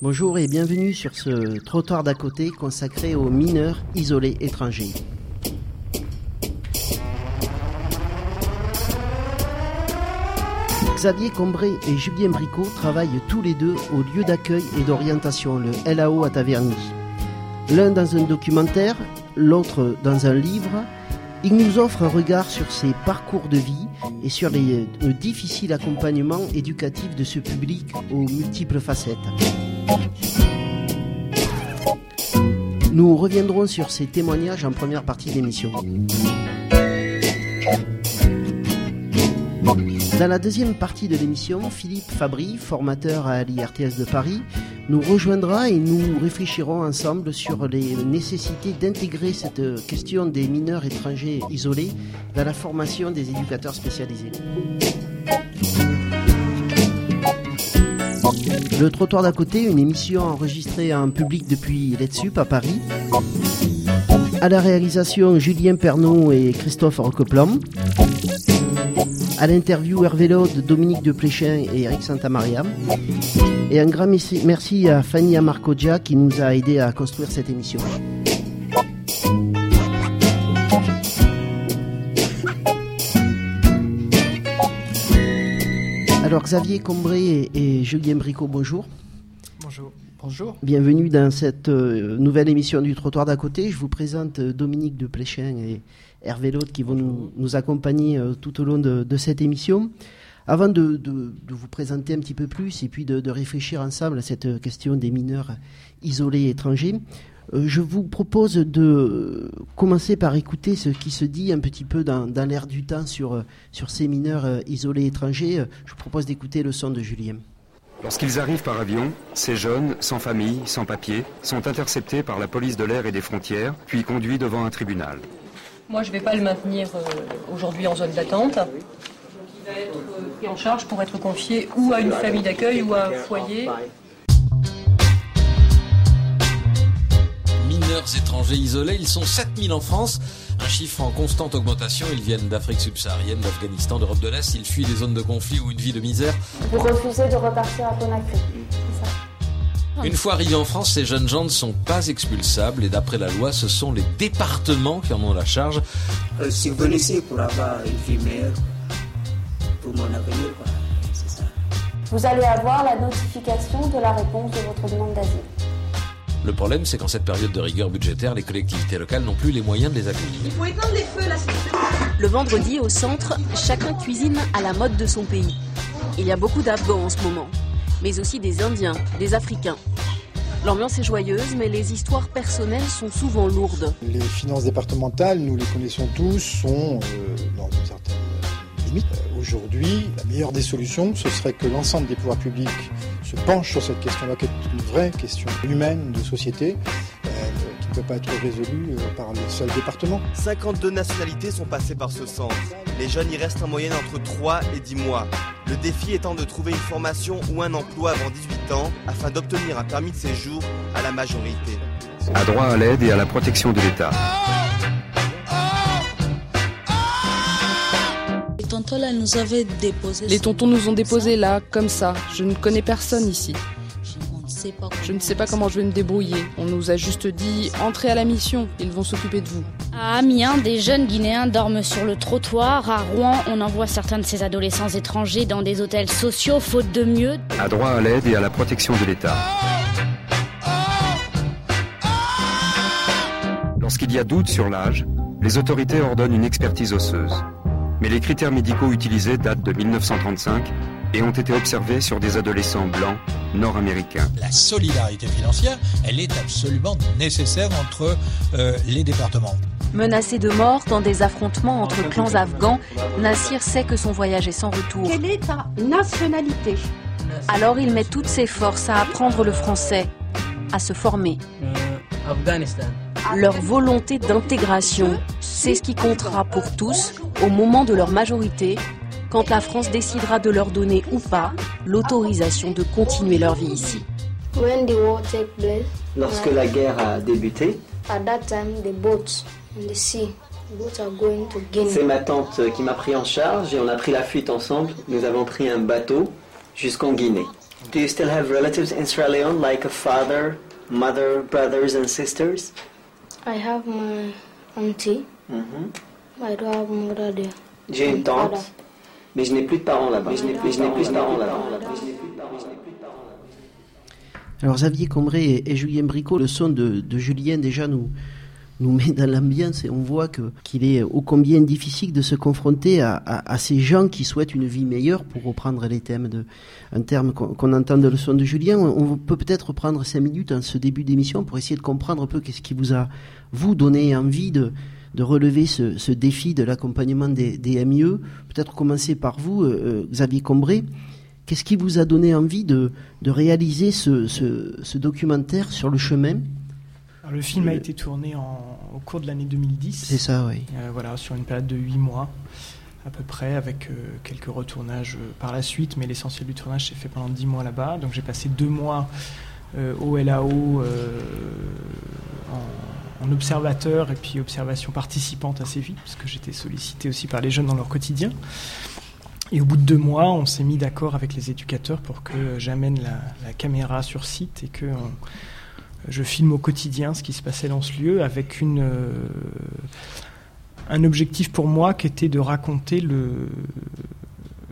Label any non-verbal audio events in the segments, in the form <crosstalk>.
Bonjour et bienvenue sur ce trottoir d'à côté consacré aux mineurs isolés étrangers. Xavier Combré et Julien Bricot travaillent tous les deux au lieu d'accueil et d'orientation, le LAO à Taverny. L'un dans un documentaire, l'autre dans un livre, ils nous offrent un regard sur ses parcours de vie et sur le difficile accompagnement éducatif de ce public aux multiples facettes. Nous reviendrons sur ces témoignages en première partie d'émission. Dans la deuxième partie de l'émission, Philippe Fabry, formateur à l'IRTS de Paris, nous rejoindra et nous réfléchirons ensemble sur les nécessités d'intégrer cette question des mineurs étrangers isolés dans la formation des éducateurs spécialisés. Le trottoir d'à côté, une émission enregistrée en public depuis Letsup à Paris. À la réalisation, Julien Pernaud et Christophe Roqueplan. À l'interview, Hervé Laude, Dominique de Pléchin et Eric Santamaria. Et un grand merci à Fanny Amarcodia qui nous a aidé à construire cette émission. Alors Xavier Combré et Julien Bricot, bonjour. Bonjour. Bonjour. Bienvenue dans cette euh, nouvelle émission du Trottoir d'à côté. Je vous présente euh, Dominique de Pléchin et Hervé Laude qui vont nous, nous, accompagner euh, tout au long de, de cette émission. Avant de, de, de, vous présenter un petit peu plus et puis de, de, réfléchir ensemble à cette question des mineurs isolés étrangers, euh, je vous propose de commencer par écouter ce qui se dit un petit peu dans, dans l'air du temps sur, sur ces mineurs euh, isolés étrangers. Je vous propose d'écouter le son de Julien. Lorsqu'ils arrivent par avion, ces jeunes, sans famille, sans papier, sont interceptés par la police de l'air et des frontières, puis conduits devant un tribunal. Moi, je ne vais pas le maintenir euh, aujourd'hui en zone d'attente. Il va être pris en charge pour être confié ou à une famille d'accueil ou à un foyer. Mineurs étrangers isolés, ils sont 7000 en France, un chiffre en constante augmentation. Ils viennent d'Afrique subsaharienne, d'Afghanistan, d'Europe de l'Est. Ils fuient des zones de conflit ou une vie de misère. Vous refusez de repartir à Conakry, une fois arrivés en France, ces jeunes gens ne sont pas expulsables et d'après la loi, ce sont les départements qui en ont la charge. Euh, si vous laissez pour avoir une vie meilleure pour mon avenir, c'est ça. Vous allez avoir la notification de la réponse de votre demande d'asile. Le problème, c'est qu'en cette période de rigueur budgétaire, les collectivités locales n'ont plus les moyens de les accueillir. Il faut éteindre les feux là, Le vendredi, au centre, chacun cuisine à la mode de son pays. Il y a beaucoup d'Afghans en ce moment mais aussi des Indiens, des Africains. L'ambiance est joyeuse, mais les histoires personnelles sont souvent lourdes. Les finances départementales, nous les connaissons tous, sont euh, dans une certaine limite. Euh, Aujourd'hui, la meilleure des solutions, ce serait que l'ensemble des pouvoirs publics se penchent sur cette question-là, qui est une vraie question humaine de société, euh, qui ne peut pas être résolue euh, par le seul département. 52 nationalités sont passées par ce centre. Les jeunes y restent en moyenne entre 3 et 10 mois. Le défi étant de trouver une formation ou un emploi avant 18 ans afin d'obtenir un permis de séjour à la majorité. À droit à l'aide et à la protection de l'État. Nous avaient déposé. Les tontons nous ont déposés là, comme ça. Je ne connais personne ici. Je ne sais pas comment je vais me débrouiller. On nous a juste dit entrez à la mission, ils vont s'occuper de vous. À Amiens, des jeunes Guinéens dorment sur le trottoir. À Rouen, on envoie certains de ces adolescents étrangers dans des hôtels sociaux faute de mieux. À droit à l'aide et à la protection de l'État. Lorsqu'il y a doute sur l'âge, les autorités ordonnent une expertise osseuse. Mais les critères médicaux utilisés datent de 1935 et ont été observés sur des adolescents blancs nord-américains. La solidarité financière, elle est absolument nécessaire entre euh, les départements. Menacé de mort dans des affrontements entre clans afghans, Nassir sait que son voyage est sans retour. Quelle est ta nationalité? Alors il met toutes ses forces à apprendre le français, à se former. Euh, Afghanistan. Leur volonté d'intégration, c'est ce qui comptera pour tous au moment de leur majorité quand la France décidera de leur donner ou pas l'autorisation de continuer leur vie ici. Lorsque la guerre a débuté, c'est ma tante qui m'a pris en charge et on a pris la fuite ensemble. Nous avons pris un bateau jusqu'en Guinée. Do you still have relatives in Sierra Leone, like a father, mother, brothers, and sisters? I have my auntie. Mhm. I don't have mother there. J'ai une Father. tante, mais je n'ai plus de parents là-bas. Mais je n'ai plus, de parents là-bas. Alors Xavier Combré et, et Julien Bricot, le son de, de Julien déjà nous, nous met dans l'ambiance et on voit que qu'il est ô combien difficile de se confronter à, à, à ces gens qui souhaitent une vie meilleure, pour reprendre les thèmes de un terme qu'on qu'on entend dans le son de Julien. On, on peut peut-être prendre cinq minutes en ce début d'émission pour essayer de comprendre un peu qu'est-ce qui vous a vous donné envie de de relever ce, ce défi de l'accompagnement des, des MIE. Peut-être commencer par vous, euh, Xavier Combré. Qu'est-ce qui vous a donné envie de, de réaliser ce, ce, ce documentaire sur le chemin? Alors, le film a été tourné en- au cours de l'année 2010. C'est ça, oui. Euh, voilà, sur une période de 8 mois à peu près, avec euh, quelques retournages euh, par la suite, mais l'essentiel du tournage s'est fait pendant 10 mois là-bas. Donc j'ai passé deux mois euh, au LAO euh, en, en observateur et puis observation participante assez vite, parce que j'étais sollicité aussi par les jeunes dans leur quotidien. Et au bout de deux mois, on s'est mis d'accord avec les éducateurs pour que j'amène la, caméra sur site et que on- je filme au quotidien ce qui se passait dans ce lieu avec une, euh, un objectif pour moi qui était de raconter le,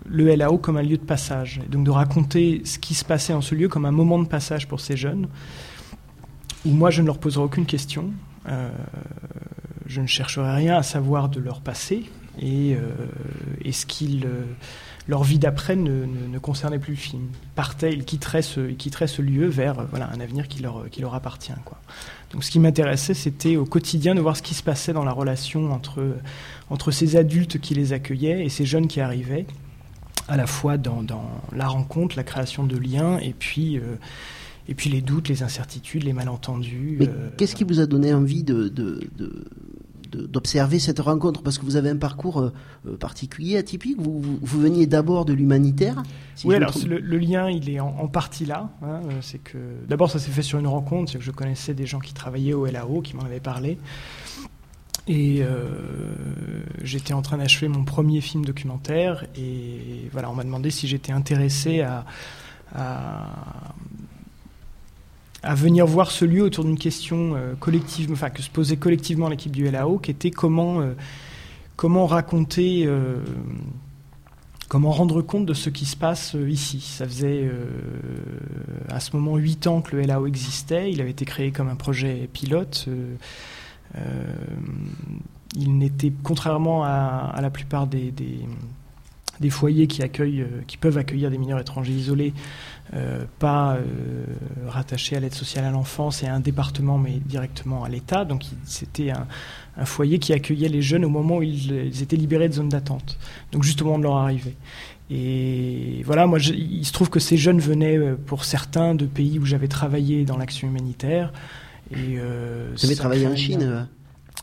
le LAO comme un lieu de passage. Et donc de raconter ce qui se passait dans ce lieu comme un moment de passage pour ces jeunes, où moi je ne leur poserai aucune question, euh, je ne chercherai rien à savoir de leur passé, et, euh, et ce qu'ils, euh, leur vie d'après ne, concernait plus le film. Ils partaient, ils quitteraient ce, ils quitteraient lieu vers euh, voilà, un avenir qui leur, qui leur appartient. Quoi. Donc ce qui m'intéressait, c'était au quotidien de voir ce qui se passait dans la relation entre, entre ces adultes qui les accueillaient et ces jeunes qui arrivaient, à la fois dans, dans la rencontre, la création de liens, et puis, euh, et puis les doutes, les incertitudes, les malentendus. Mais euh, qu'est-ce qui vous a donné envie de, de, de- de- d'observer cette rencontre? Parce que vous avez un parcours euh, euh, particulier, atypique. Vous, vous, vous veniez d'abord de l'humanitaire. si oui, alors le, le lien, il est en, en partie là. hein, c'est que d'abord, ça s'est fait sur une rencontre, c'est que je connaissais des gens qui travaillaient au LAO, qui m'en avaient parlé, et euh, j'étais en train d'achever mon premier film documentaire, et voilà, on m'a demandé si j'étais intéressé à, à à venir voir ce lieu autour d'une question euh, collective, enfin que se posait collectivement l'équipe du LAO, qui était comment euh, comment raconter, euh, comment rendre compte de ce qui se passe ici. Ça faisait à ce moment huit ans que le LAO existait. Il avait été créé comme un projet pilote. il n'était, contrairement à, la plupart des, des foyers qui accueillent, euh, qui peuvent accueillir des mineurs étrangers isolés, euh, pas euh, rattaché à l'aide sociale à l'enfance et à un département, mais directement à l'État. Donc c'était un, un foyer qui accueillait les jeunes au moment où ils, ils étaient libérés de zone d'attente, donc juste au moment de leur arrivée. Et voilà, moi, je- il se trouve que ces jeunes venaient, pour certains, de pays où j'avais travaillé dans l'action humanitaire. Et, euh, Vous avez travaillé en Chine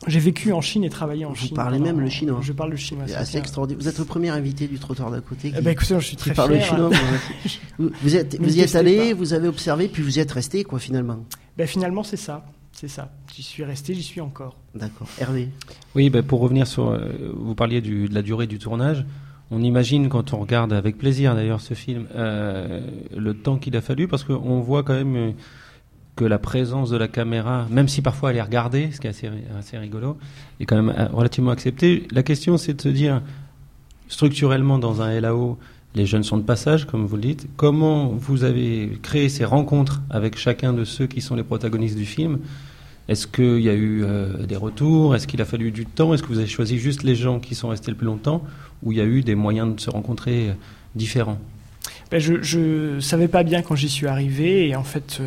J'ai vécu en Chine et travaillé en Vous Chine. parlez pendant- même le chinois. Je parle le chinois. C'est assez extraordinaire. Vous êtes le premier invité du trottoir d'à côté qui, Eh ben, écoutez, je suis très parle fier, chinois. hein. <laughs> vous, vous êtes, vous y êtes allé, pas. vous avez observé, puis vous y êtes resté, quoi, finalement. Ben, finalement, c'est ça. C'est ça. J'y suis resté, j'y suis encore. D'accord. Hervé. Oui, ben, pour revenir sur. euh, vous parliez du- de la durée du tournage. On imagine, quand on regarde avec plaisir d'ailleurs ce film, euh, le temps qu'il a fallu, parce qu'on voit quand même euh, que la présence de la caméra, même si parfois elle est regardée, ce qui est assez, rigolo, est quand même euh, relativement acceptée. La question, c'est de se dire, structurellement, dans un LAO, les jeunes sont de passage, comme vous le dites. Comment vous avez créé ces rencontres avec chacun de ceux qui sont les protagonistes du film? Est-ce qu'il y a eu euh, des retours? Est-ce qu'il a fallu du temps? Est-ce que vous avez choisi juste les gens qui sont restés le plus longtemps? Ou il y a eu des moyens de se rencontrer euh, différents? Ben, je, je savais pas bien quand j'y suis arrivé et en fait,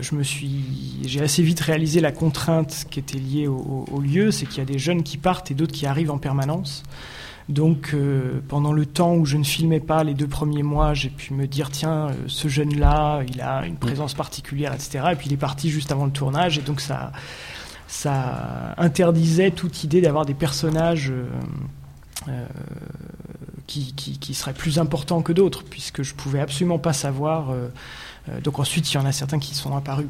je me suis, j'ai assez vite réalisé la contrainte qui était liée au, lieu, c'est qu'il y a des jeunes qui partent et d'autres qui arrivent en permanence. Donc, euh, pendant le temps où je ne filmais pas les deux premiers mois, j'ai pu me dire tiens, euh, ce jeune-là, il a une présence particulière, etc. Et puis il est parti juste avant le tournage, et donc ça, ça interdisait toute idée d'avoir des personnages. euh, euh, qui, qui, qui seraient plus importants que d'autres, puisque je pouvais absolument pas savoir euh, donc ensuite, il y en a certains qui sont apparus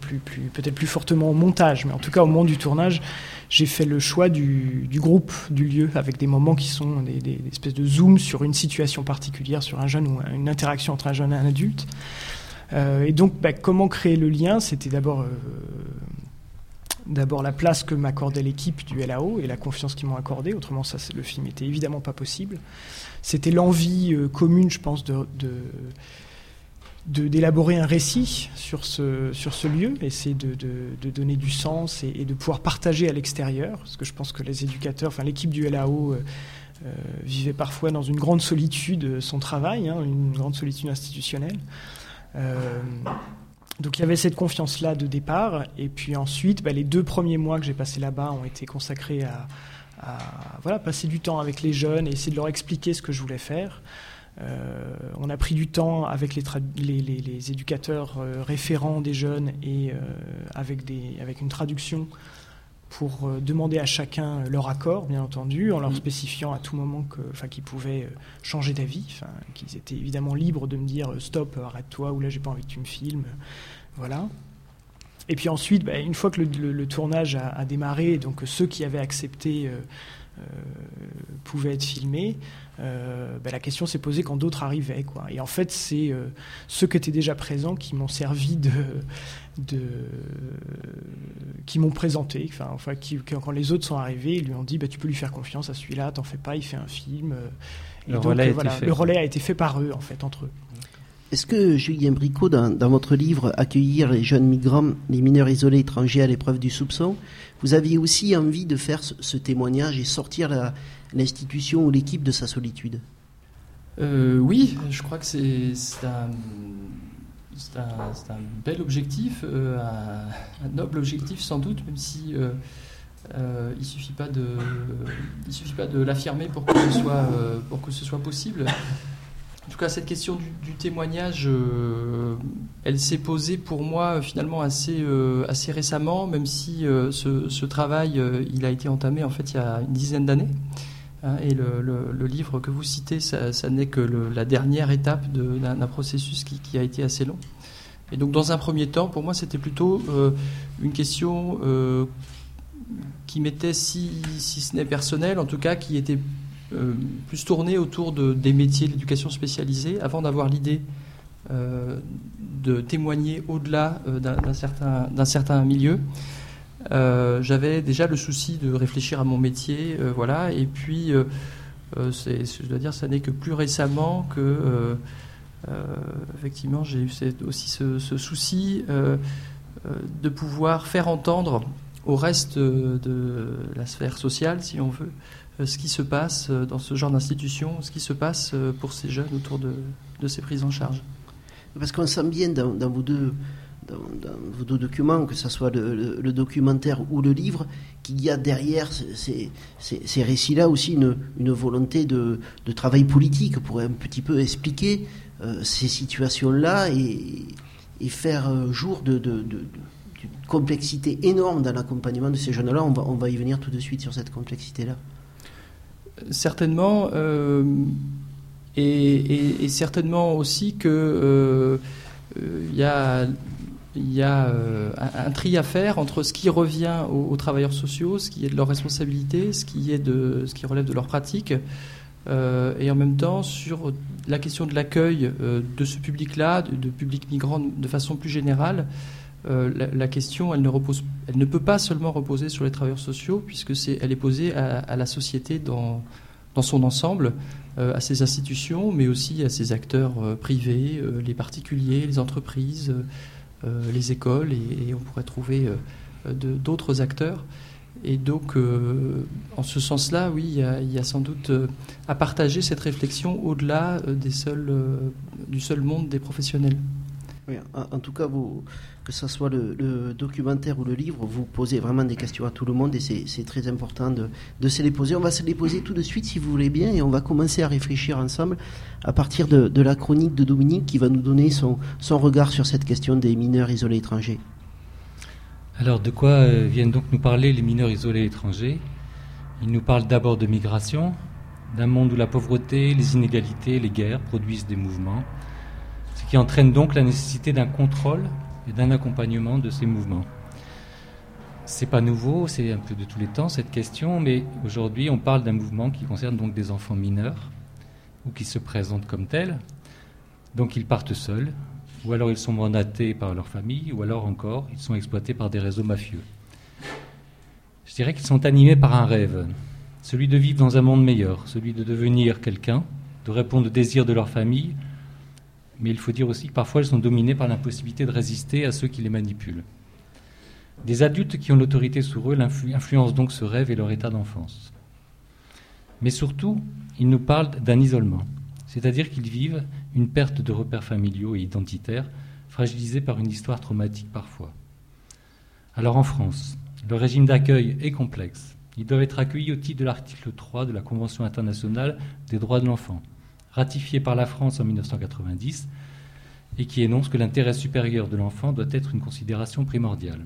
peut-être plus fortement au montage, mais en tout cas au moment du tournage, j'ai fait le choix du, groupe, du lieu, avec des moments qui sont des, espèces de zoom sur une situation particulière, sur un jeune ou une interaction entre un jeune et un adulte. et donc, bah, comment créer le lien? C'était d'abord d'abord la place que m'accordait l'équipe du LAO et la confiance qu'ils m'ont accordée. Autrement, le film était évidemment pas possible. C'était l'envie commune, je pense, de d'élaborer un récit sur ce, sur ce lieu, essayer de, de, donner du sens et, de pouvoir partager à l'extérieur, parce que je pense que les éducateurs, enfin l'équipe du LAO euh, euh, vivait parfois dans une grande solitude euh, son travail, hein, une grande solitude institutionnelle. donc il y avait cette confiance-là de départ, et puis ensuite, bah, les deux premiers mois que j'ai passés là-bas ont été consacrés à, à, voilà, passer du temps avec les jeunes et essayer de leur expliquer ce que je voulais faire. Euh, on a pris du temps avec les, éducateurs euh, référents des jeunes et euh, avec, une traduction pour demander à chacun leur accord, bien entendu, en leur mm. spécifiant à tout moment qu'ils pouvaient changer d'avis, qu'ils étaient évidemment libres de me dire stop, arrête-toi, ou là j'ai pas envie que tu me filmes, voilà. Et puis ensuite, bah, une fois que le, tournage a, démarré, donc ceux qui avaient accepté pouvaient être filmés, euh, ben, la question s'est posée quand d'autres arrivaient. Quoi. Et en fait, c'est euh, ceux qui étaient déjà présents qui m'ont servi de, de qui m'ont présenté. Enfin, enfin qui, quand les autres sont arrivés, ils lui ont dit bah, tu peux lui faire confiance à celui-là, t'en fais pas, il fait un film. le, relais voilà, le relais a été fait par eux, en fait, entre eux. Est-ce que, Julien Bricot, dans, dans, votre livre Accueillir les jeunes migrants, les mineurs isolés étrangers à l'épreuve du soupçon, vous aviez aussi envie de faire ce, ce témoignage et sortir la, l'institution ou l'équipe de sa solitude euh, Oui, je crois que c'est un, un, bel objectif, euh, un, noble objectif sans doute, même si euh, il suffit pas de, suffit pas de l'affirmer pour que ce soit pour que ce soit possible. En tout cas, cette question du, témoignage, elle s'est posée pour moi finalement assez, assez récemment, même si ce, ce, travail, il a été entamé en fait il y a une dizaine d'années. Hein, et le, livre que vous citez, ça, n'est que la dernière étape d'un processus qui, a été assez long. Et donc, dans un premier temps, pour moi, c'était plutôt euh, une question euh, qui m'était, si, si, ce n'est personnel, en tout cas, qui était euh, plus tournée autour de, des métiers de l'éducation spécialisée, avant d'avoir l'idée de témoigner au-delà d'un certain, certain milieu. Euh, j'avais déjà le souci de réfléchir à mon métier, euh, voilà. Et puis, euh, je dois dire, ça n'est que plus récemment que, effectivement, j'ai eu aussi ce, souci de pouvoir faire entendre au reste de la sphère sociale, si on veut, ce qui se passe dans ce genre d'institution, ce qui se passe pour ces jeunes autour de, ces prises en charge. Parce qu'on sent bien dans, dans vos deux dans, vos deux documents, que ce soit le, documentaire ou le livre, qu'il y a derrière ces, récits-là aussi une, volonté de, travail politique pour un petit peu expliquer euh, ces situations-là et, faire euh, jour de, complexité énorme dans l'accompagnement de ces jeunes-là. On va, y venir tout de suite sur cette complexité-là. Certainement. Euh, et, certainement aussi que il y a il y a euh, un, tri à faire entre ce qui revient aux, travailleurs sociaux, ce qui est de leur responsabilité, ce qui, est de, ce qui relève de leur pratique, euh, et en même temps sur la question de l'accueil euh, de ce public-là, de, public migrant de façon plus générale. La, question, elle ne, repose, elle ne peut pas seulement reposer sur les travailleurs sociaux, puisque c'est, elle est posée à, la société dans, dans son ensemble, à ses institutions, mais aussi à ses acteurs privés, les particuliers, les entreprises. Euh, les écoles et, on pourrait trouver euh, d'autres acteurs. Et donc, euh, en ce sens-là, oui, il y, a, sans doute à partager cette réflexion au-delà du seul monde des professionnels. En, tout cas, vous, que ce soit le, documentaire ou le livre, vous posez vraiment des questions à tout le monde et c'est très important de, se les poser. On va se les poser tout de suite si vous voulez bien et on va commencer à réfléchir ensemble à partir de, la chronique de Dominique qui va nous donner son, regard sur cette question des mineurs isolés étrangers. Alors de quoi euh, viennent donc nous parler les mineurs isolés étrangers? Ils nous parlent d'abord de migration, d'un monde où la pauvreté, les inégalités, les guerres produisent des mouvements qui entraîne donc la nécessité d'un contrôle et d'un accompagnement de ces mouvements. C'est pas nouveau, c'est un peu de tous les temps cette question, mais aujourd'hui on parle d'un mouvement qui concerne donc des enfants mineurs ou qui se présentent comme tels. Donc ils partent seuls, ou alors ils sont mandatés par leur famille, ou alors encore ils sont exploités par des réseaux mafieux. Je dirais qu'ils sont animés par un rêve, celui de vivre dans un monde meilleur, celui de devenir quelqu'un, de répondre aux désirs de leur famille, mais il faut dire aussi que parfois ils sont dominés par l'impossibilité de résister à ceux qui les manipulent. Des adultes qui ont l'autorité sur eux influencent donc ce rêve et leur état d'enfance. Mais surtout, ils nous parlent d'un isolement, c'est-à-dire qu'ils vivent une perte de repères familiaux et identitaires, fragilisés par une histoire traumatique parfois. Alors en France, le régime d'accueil est complexe. Ils doivent être accueillis au titre de l'article 3 de la Convention internationale des droits de l'enfant, ratifiée par la France en 1990 et qui énonce que l'intérêt supérieur de l'enfant doit être une considération primordiale.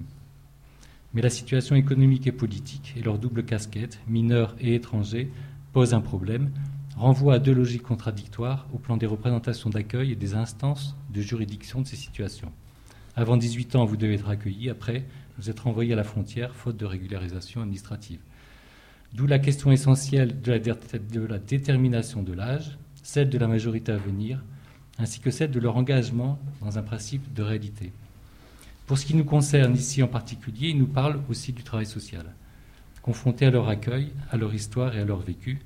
Mais la situation économique et politique et leur double casquette, mineurs et étrangers, posent un problème, renvoie à deux logiques contradictoires au plan des représentations d'accueil et des instances de juridiction de ces situations. Avant 18 ans, vous devez être accueilli, après, vous êtes renvoyé à la frontière, faute de régularisation administrative. D'où la question essentielle de la détermination de l'âge, celle de la majorité à venir, ainsi que celle de leur engagement dans un principe de réalité. Pour ce qui nous concerne ici en particulier, ils nous parlent aussi du travail social. Confrontés à leur accueil, à leur histoire et à leur vécu,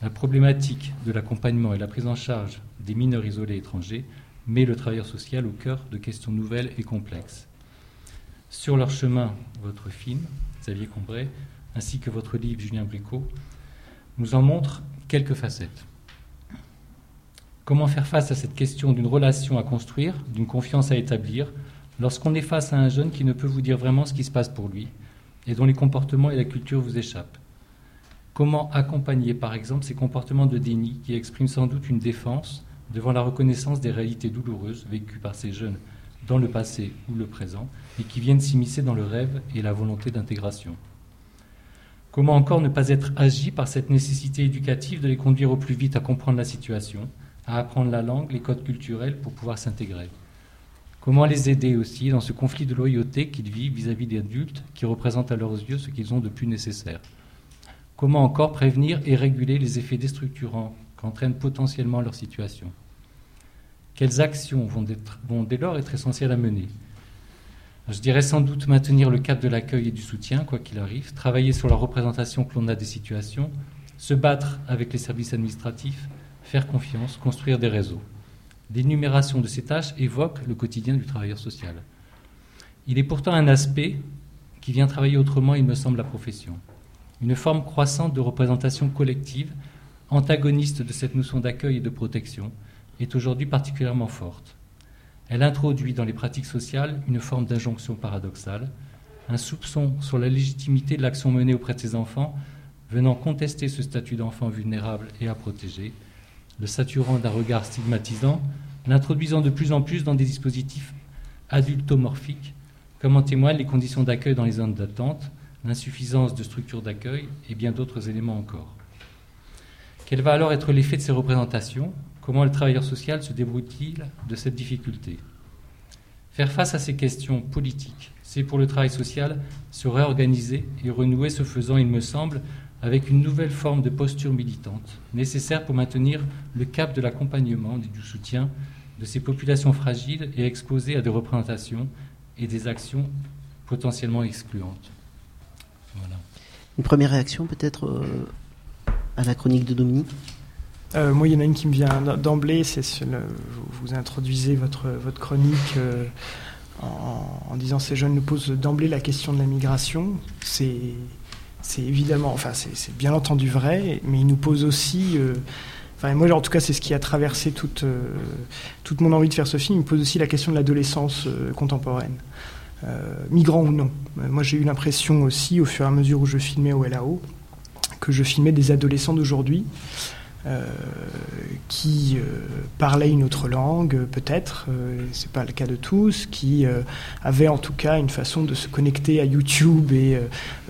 la problématique de l'accompagnement et la prise en charge des mineurs isolés étrangers met le travailleur social au cœur de questions nouvelles et complexes. Sur leur chemin, votre film, Xavier Combray, ainsi que votre livre, Julien Bricot, nous en montrent quelques facettes. Comment faire face à cette question d'une relation à construire, d'une confiance à établir, lorsqu'on est face à un jeune qui ne peut vous dire vraiment ce qui se passe pour lui et dont les comportements et la culture vous échappent? Comment accompagner, par exemple, ces comportements de déni qui expriment sans doute une défense devant la reconnaissance des réalités douloureuses vécues par ces jeunes dans le passé ou le présent et qui viennent s'immiscer dans le rêve et la volonté d'intégration? Comment encore ne pas être agi par cette nécessité éducative de les conduire au plus vite à comprendre la situation, à apprendre la langue, les codes culturels pour pouvoir s'intégrer. Comment les aider aussi dans ce conflit de loyauté qu'ils vivent vis-à-vis des adultes qui représentent à leurs yeux ce qu'ils ont de plus nécessaire? Comment encore prévenir et réguler les effets déstructurants qu'entraîne potentiellement leur situation? Quelles actions vont, vont dès lors être essentielles à mener? Je dirais sans doute maintenir le cap de l'accueil et du soutien, quoi qu'il arrive, travailler sur la représentation que l'on a des situations, se battre avec les services administratifs, faire confiance, construire des réseaux. L'énumération de ces tâches évoque le quotidien du travailleur social. Il est pourtant un aspect qui vient travailler autrement, il me semble, la profession. Une forme croissante de représentation collective, antagoniste de cette notion d'accueil et de protection, est aujourd'hui particulièrement forte. Elle introduit dans les pratiques sociales une forme d'injonction paradoxale, un soupçon sur la légitimité de l'action menée auprès de ces enfants, venant contester ce statut d'enfant vulnérable et à protéger, le saturant d'un regard stigmatisant, l'introduisant de plus en plus dans des dispositifs adultomorphiques, comme en témoignent les conditions d'accueil dans les zones d'attente, l'insuffisance de structures d'accueil et bien d'autres éléments encore. Quel va alors être l'effet de ces représentations? Comment le travailleur social se débrouille-t-il de cette difficulté? Faire face à ces questions politiques, c'est pour le travail social se réorganiser et renouer ce faisant, il me semble, avec une nouvelle forme de posture militante, nécessaire pour maintenir le cap de l'accompagnement et du soutien de ces populations fragiles et exposées à des représentations et des actions potentiellement excluantes. Voilà. Une première réaction peut-être euh, à la chronique de Dominique? Euh, moi, il y en a une qui me vient d'emblée, c'est vous, introduisez votre, votre chronique euh, en, disant ces jeunes nous posent d'emblée la question de la migration. C'est c'est évidemment, enfin c'est bien entendu vrai, mais il nous pose aussi, euh, enfin moi en tout cas c'est ce qui a traversé toute, toute mon envie de faire ce film, il me pose aussi la question de l'adolescence contemporaine, migrant ou non. moi j'ai eu l'impression aussi au fur et à mesure où je filmais au LAO que je filmais des adolescents d'aujourd'hui euh, qui euh, parlaient une autre langue, peut-être, euh, c'est pas le cas de tous, qui avaient en tout cas une façon de se connecter à YouTube et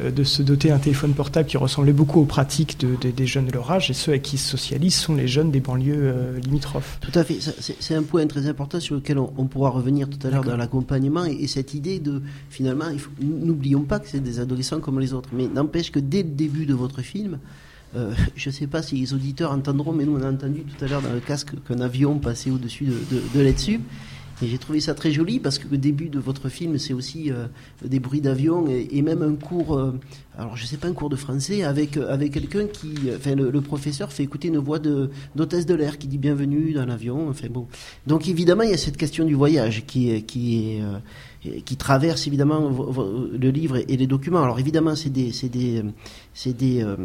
de se doter d'un téléphone portable qui ressemblait beaucoup aux pratiques des jeunes de leur âge, et ceux avec qui se socialisent sont les jeunes des banlieues limitrophes. Tout à fait, c'est un point très important sur lequel on, pourra revenir tout à l'heure dans l'accompagnement, et, cette idée de, finalement, n'oublions pas que c'est des adolescents comme les autres, mais n'empêche que dès le début de votre film, euh, je ne sais pas si les auditeurs entendront, mais nous on a entendu tout à l'heure dans le casque qu'un avion passait au-dessus de, de, de. Et j'ai trouvé ça très joli parce que le début de votre film, c'est aussi euh, des bruits d'avion et, même un cours, euh, alors je sais pas, un cours de français avec, avec quelqu'un qui, enfin le, le, professeur fait écouter une voix d'hôtesse de, l'air qui dit bienvenue dans l'avion. Enfin bon. Donc évidemment, il y a cette question du voyage qui, qui est qui traverse évidemment le livre et les documents. Alors évidemment, c'est des, des, des, euh,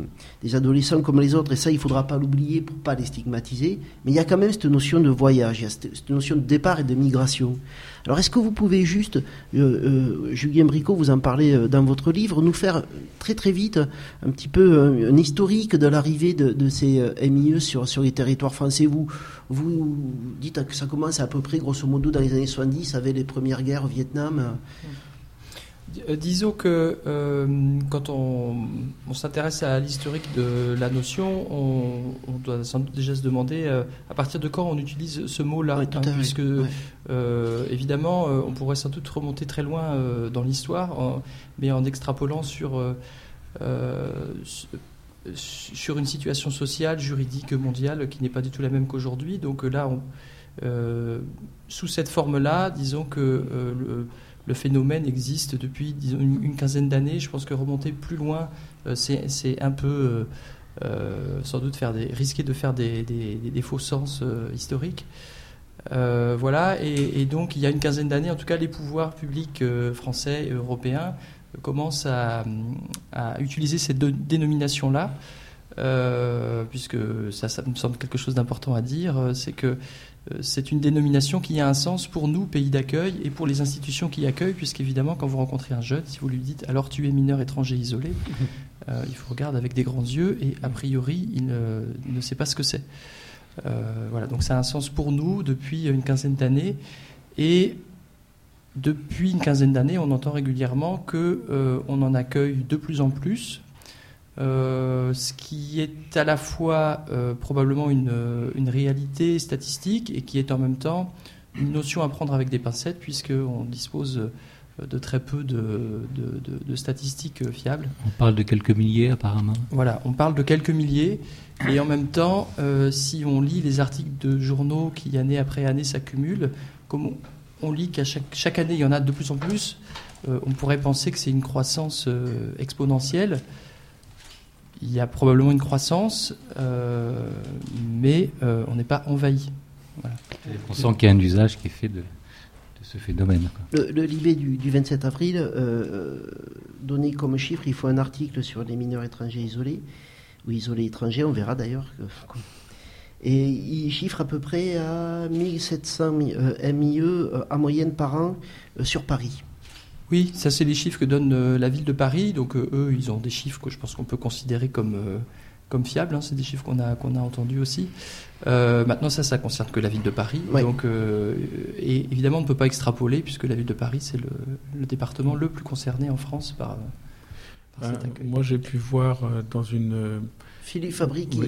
des, adolescents comme les autres, et ça, il ne faudra pas l'oublier pour pas les stigmatiser. Mais il y a quand même cette notion de voyage, il y a cette, notion de départ et de migration. Alors est-ce que vous pouvez juste, euh, euh, Julien Bricot, vous en parlez dans votre livre, nous faire très très vite un petit peu un, historique de l'arrivée de, ces MIE sur, sur les territoires français? Vous, vous dites que ça commence à peu près, grosso modo, dans les années 70, avec les premières guerres au Vietnam. Euh, disons que euh, quand on, s'intéresse à l'historique de la notion, on, doit sans doute déjà se demander euh, à partir de quand on utilise ce mot-là, hein, puisque évidemment on pourrait sans doute remonter très loin dans l'histoire, mais en extrapolant sur sur une situation sociale, juridique, mondiale qui n'est pas du tout la même qu'aujourd'hui. Donc là, sous cette forme-là, disons que le le phénomène existe depuis une, quinzaine d'années. Je pense que remonter plus loin, euh, c'est un peu euh, euh, sans doute faire des, risquer de faire des, faux sens historiques. voilà, et, donc il y a une quinzaine d'années, en tout cas, les pouvoirs publics français et européens commencent à, utiliser cette dénomination-là. puisque ça, ça, me semble quelque chose d'important à dire, c'est que c'est une dénomination qui a un sens pour nous, pays d'accueil, et pour les institutions qui accueillent, puisqu'évidemment, quand vous rencontrez un jeune, si vous lui dites alors tu es mineur étranger isolé, <laughs> euh, il vous regarde avec des grands yeux et a priori, il ne, sait pas ce que c'est. Euh, voilà, donc ça a un sens pour nous depuis une quinzaine d'années. Et depuis une quinzaine d'années, on entend régulièrement qu'on on en accueille de plus en plus, euh, ce qui est à la fois euh, probablement une, une, réalité statistique et qui est en même temps une notion à prendre avec des pincettes puisqu'on dispose euh, de très peu de, de, statistiques fiables. On parle de quelques milliers apparemment. Voilà, on parle de quelques milliers et en même temps, si on lit les articles de journaux qui année après année s'accumulent, comme on, lit qu'à chaque, chaque, année il y en a de plus en plus, on pourrait penser que c'est une croissance exponentielle il y a probablement une croissance, euh, mais euh, on n'est pas envahi. On sent qu'il y a un usage qui est fait de, ce phénomène. Le, le Libé du, 27 avril, euh, donné comme chiffre, il faut un article sur les mineurs étrangers isolés, ou isolés étrangers, on verra d'ailleurs. Et il chiffre à peu près à 1700 MIE en moyenne par an sur Paris. Oui, ça c'est les chiffres que donne euh, la ville de Paris. Donc euh, eux, ils ont des chiffres que je pense qu'on peut considérer comme, euh, comme fiables. Hein. C'est des chiffres qu'on a, qu'on a entendus aussi. maintenant, ça, ça concerne que la ville de Paris. Donc, et évidemment, on ne peut pas extrapoler puisque la ville de Paris, c'est le, le, département le plus concerné en France par, par cet accueil. Moi, j'ai pu voir dans une Philippe Fabry qui,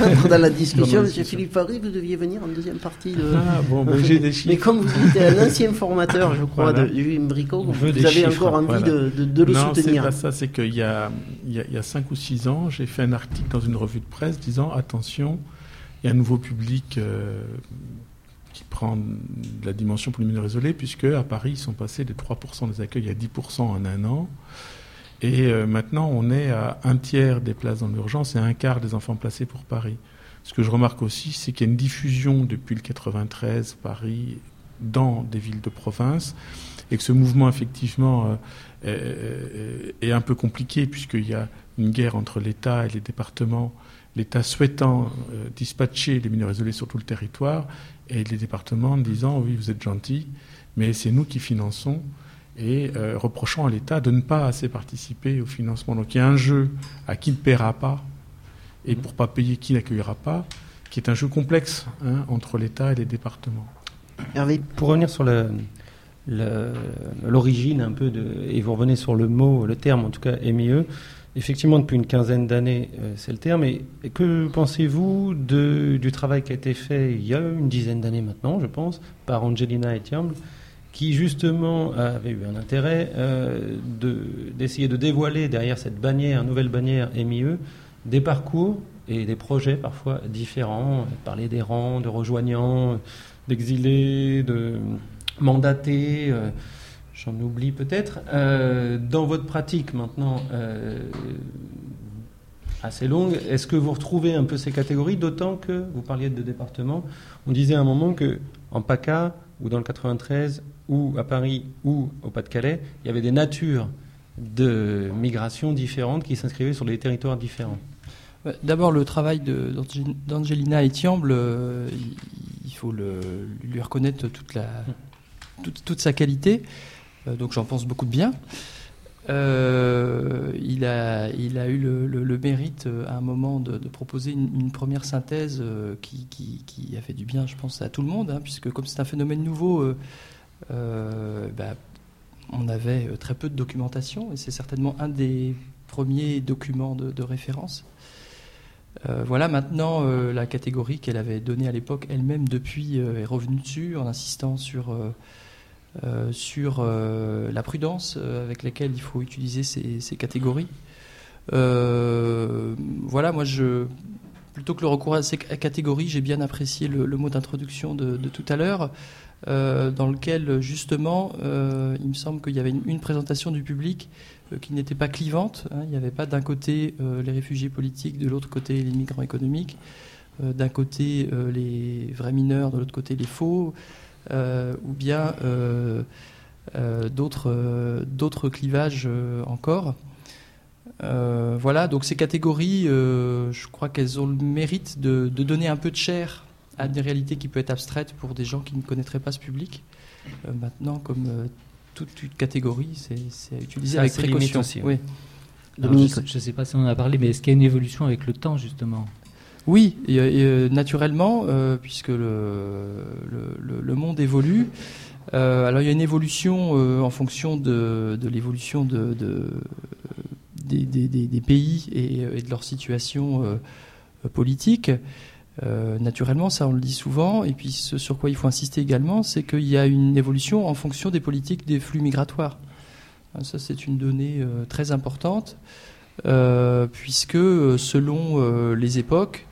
rentre dans la discussion. Monsieur Philippe Fabry, vous deviez venir en deuxième partie. De... Ah, bon, mais j'ai des chiffres. Mais comme vous êtes un ancien formateur, je crois, de Jules Bricot, vous, avez encore envie de, de, le non, soutenir. Non, c'est pas ça. C'est qu'il y a, il y, a, il y a cinq ou six ans, j'ai fait un article dans une revue de presse disant attention, il y a un nouveau public. Euh, qui prend de la dimension pour les mineurs isolés, puisque à Paris, ils sont passés de 3% des accueils à 10% en un an. Et euh, maintenant, on est à un tiers des places dans l'urgence et un quart des enfants placés pour Paris. Ce que je remarque aussi, c'est qu'il y a une diffusion depuis le 93 Paris dans des villes de province et que ce mouvement effectivement euh, est, un peu compliqué puisqu'il y a une guerre entre l'État et les départements, l'État souhaitant euh, dispatcher les mineurs isolés sur tout le territoire et les départements disant oui vous êtes gentils mais c'est nous qui finançons et euh, reprochant à l'État de ne pas assez participer au financement. Donc il y a un jeu à qui ne paiera pas et pour pas payer qui n'accueillera pas, qui est un jeu complexe hein, entre l'État et les départements. Hervé, pour revenir sur l'origine un peu de, et vous revenez sur le mot, le terme en tout cas MIE, effectivement depuis une quinzaine d'années euh, c'est le terme, et que pensez-vous du travail qui a été fait il y a une dizaine d'années maintenant, je pense, par Angelina Etiamble, qui justement avait eu un intérêt euh, d'essayer de, dévoiler derrière cette bannière, nouvelle bannière MIE, des parcours et des projets parfois différents, parler des rangs, de rejoignants, d'exilés, de mandatés, euh, j'en oublie peut-être. Euh, dans votre pratique maintenant euh, assez longue, est-ce que vous retrouvez un peu ces catégories, d'autant que vous parliez de départements, on disait à un moment que en PACA ou dans le 93 ou à Paris ou au Pas-de-Calais, il y avait des natures de migration différentes qui s'inscrivaient sur des territoires différents. D'abord, le travail d'Angelina Etiamble, euh, il faut lui reconnaître toute, sa qualité. Euh, donc j'en pense beaucoup de bien. Euh, il, a, eu le, mérite à un moment de, proposer une, première synthèse qui, qui, a fait du bien, je pense, à tout le monde, hein, puisque comme c'est un phénomène nouveau, bah, on avait très peu de documentation, et c'est certainement un des premiers documents de référence. Euh, voilà, maintenant, euh, la catégorie qu'elle avait donnée à l'époque elle-même depuis euh, est revenue dessus en insistant sur, sur la prudence avec laquelle il faut utiliser ces, catégories. voilà, moi, je, plutôt que le recours à ces catégories, j'ai bien apprécié le, mot d'introduction de, tout à l'heure, dans lequel, justement, il me semble qu'il y avait une présentation du public euh, qui n'était pas clivante. Hein. Il n'y avait pas d'un côté euh, les réfugiés politiques, de l'autre côté les migrants économiques, euh, d'un côté les vrais mineurs, de l'autre côté les faux, ou bien d'autres clivages encore. voilà, donc ces catégories, je crois qu'elles ont le mérite de, donner un peu de chair à des réalités qui peuvent être abstraites pour des gens qui ne connaîtraient pas ce public. maintenant, comme toute, catégorie, c'est à utiliser avec précaution. Aussi, oui. je ne sais pas si on en a parlé, mais est-ce qu'il y a une évolution avec le temps, justement? Oui, euh, naturellement, euh, puisque le, le, monde évolue. Euh, alors il y a une évolution en fonction de, de l'évolution de, de des, des, des, pays et, et, de leur situation politique. Euh, naturellement, ça on le dit souvent, et puis ce sur quoi il faut insister également, c'est qu'il y a une évolution en fonction des politiques des flux migratoires. Hein, ça c'est une donnée euh, très importante, euh, puisque selon les époques,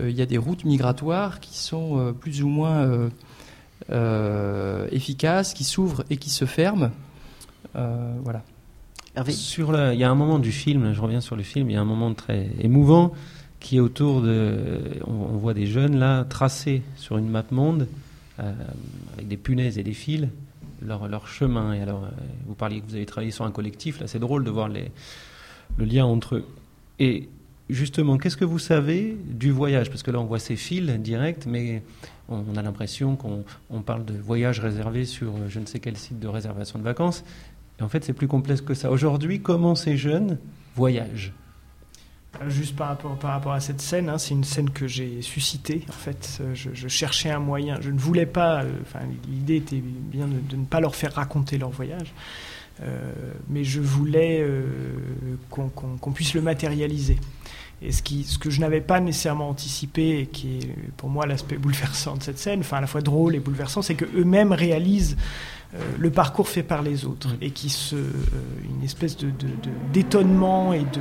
il y a des routes migratoires qui sont plus ou moins efficaces, qui s'ouvrent et qui se ferment. voilà. Sur il y a un moment du film, je reviens sur le film, il y a un moment très émouvant qui est autour de. On, voit des jeunes là tracer sur une map monde euh, avec des punaises et des fils leur, leur chemin. Et alors, euh, vous parliez que vous avez travaillé sur un collectif. Là, c'est drôle de voir le lien entre eux. Et justement, qu'est-ce que vous savez du voyage? Parce que là, on voit ces fils directs, mais on, a l'impression qu'on on parle de voyage réservé sur euh, je ne sais quel site de réservation de vacances. Et en fait, c'est plus complexe que ça. Aujourd'hui, comment ces jeunes voyagent? Juste par rapport, par rapport à cette scène, hein, c'est une scène que j'ai suscitée. En fait, euh, je, cherchais un moyen. Je ne voulais pas. Euh, enfin, l'idée était bien de, ne pas leur faire raconter leur voyage, euh, mais je voulais qu'on puisse le matérialiser. Et ce, qui, ce que je n'avais pas nécessairement anticipé, et qui est pour moi l'aspect bouleversant de cette scène, enfin à la fois drôle et bouleversant, c'est qu'eux-mêmes réalisent le parcours fait par les autres et qui se une espèce de d'étonnement et de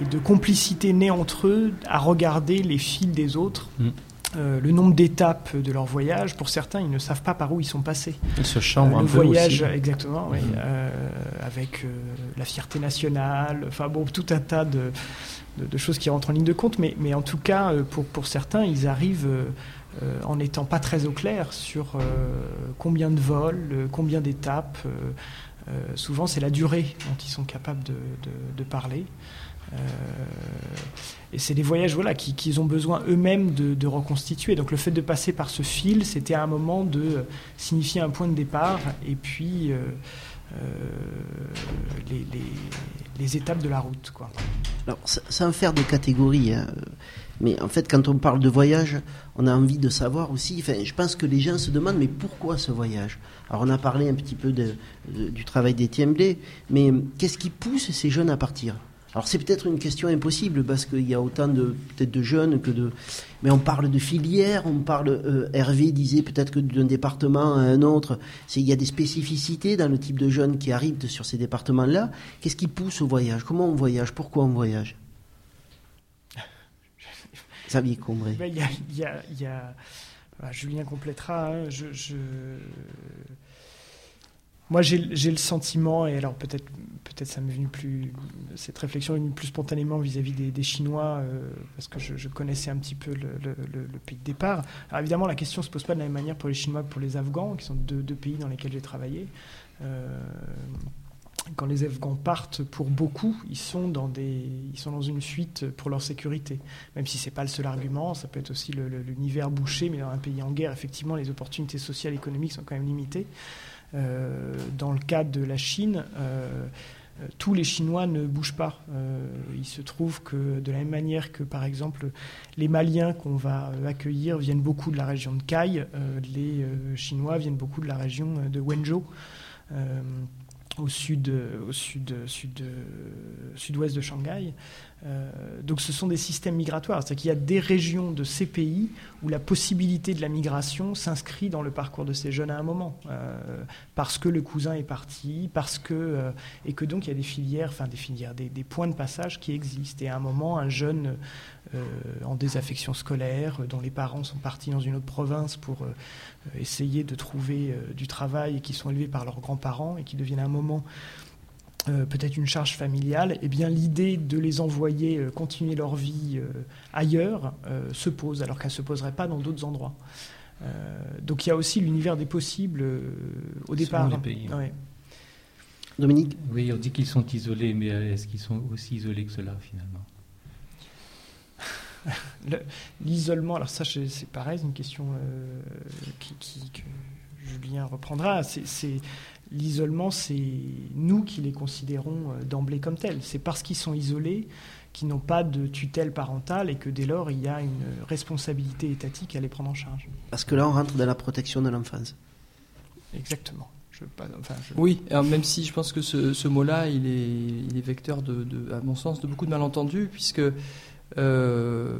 et de complicité née entre eux à regarder les fils des autres. Mm. Euh, le nombre d'étapes de leur voyage, pour certains, ils ne savent pas par où ils sont passés. Ils se chambrent euh, un le voyage, exactement, oui, mm. euh, avec la fierté nationale, enfin bon, tout un tas de, de, choses qui rentrent en ligne de compte, mais, mais en tout cas, pour, pour certains, ils arrivent en n'étant pas très au clair sur combien de vols, combien d'étapes. souvent, c'est la durée dont ils sont capables de, de parler. Et c'est des voyages voilà, qu'ils ont besoin eux-mêmes de, reconstituer. Donc le fait de passer par ce fil, c'était un moment de signifier un point de départ et puis les, les, étapes de la route. Quoi. Alors, sans faire de catégories, hein, mais en fait, quand on parle de voyage, on a envie de savoir aussi. Enfin, je pense que les gens se demandent, mais pourquoi ce voyage? Alors, on a parlé un petit peu du travail d'Étienne Blé, mais qu'est-ce qui pousse ces jeunes à partir? Alors c'est peut-être une question impossible parce qu'il y a autant de peut-être de jeunes que de mais on parle de filières, on parle euh, Hervé disait peut-être que d'un département à un autre, il y a des spécificités dans le type de jeunes qui arrivent sur ces départements-là. Qu'est-ce qui pousse au voyage? Comment on voyage? Pourquoi on voyage? <laughs> Xavier Combré. Il y a, bah, Julien complétera. Hein, je, Moi, j'ai le sentiment, et alors peut-être peut-être ça m'est venu plus, cette réflexion est venue plus spontanément vis-à-vis des, Chinois, euh, parce que je, connaissais un petit peu le, pays de départ. Alors évidemment, la question se pose pas de la même manière pour les Chinois que pour les Afghans, qui sont deux, pays dans lesquels j'ai travaillé. Euh, quand les Afghans partent, pour beaucoup, ils sont dans, des, ils sont dans une fuite pour leur sécurité. Même si ce n'est pas le seul argument, ça peut être aussi l'univers bouché, mais dans un pays en guerre, effectivement, les opportunités sociales et économiques sont quand même limitées. Euh, dans le cas de la Chine, tous les Chinois ne bougent pas. Euh, il se trouve que de la même manière que, par exemple, les Maliens qu'on va accueillir viennent beaucoup de la région de Kai, les Chinois viennent beaucoup de la région de Wenzhou au sud, au sud, sud, sud-ouest de Shanghai. Euh, donc ce sont des systèmes migratoires, c'est-à-dire qu'il y a des régions de ces pays où la possibilité de la migration s'inscrit dans le parcours de ces jeunes à un moment, euh, parce que le cousin est parti, parce que euh, et que donc il y a des filières, enfin des filières, des, des, points de passage qui existent. Et à un moment, un jeune en désaffection scolaire, dont les parents sont partis dans une autre province pour essayer de trouver du travail et qui sont élevés par leurs grands-parents et qui deviennent à un moment euh, peut-être une charge familiale, eh bien l'idée de les envoyer euh, continuer leur vie euh, ailleurs se pose, alors qu'elle ne se poserait pas dans d'autres endroits. donc il y a aussi l'univers des possibles au départ. Les pays, Dominique Oui, on dit qu'ils sont isolés, mais est-ce qu'ils sont aussi isolés que cela finalement? <laughs> L'isolement, alors ça c'est pareil, c'est une question qui, que Julien reprendra. C'est l'isolement, c'est nous qui les considérons euh, d'emblée comme tels. C'est parce qu'ils sont isolés, qu'ils n'ont pas de tutelle parentale et que dès lors, il y a une responsabilité étatique à les prendre en charge. Parce que là, on rentre dans la protection de l'enfance. Exactement. Oui, même si je pense que ce, mot-là, il est, vecteur, de, à mon sens, de beaucoup de malentendus, puisque euh,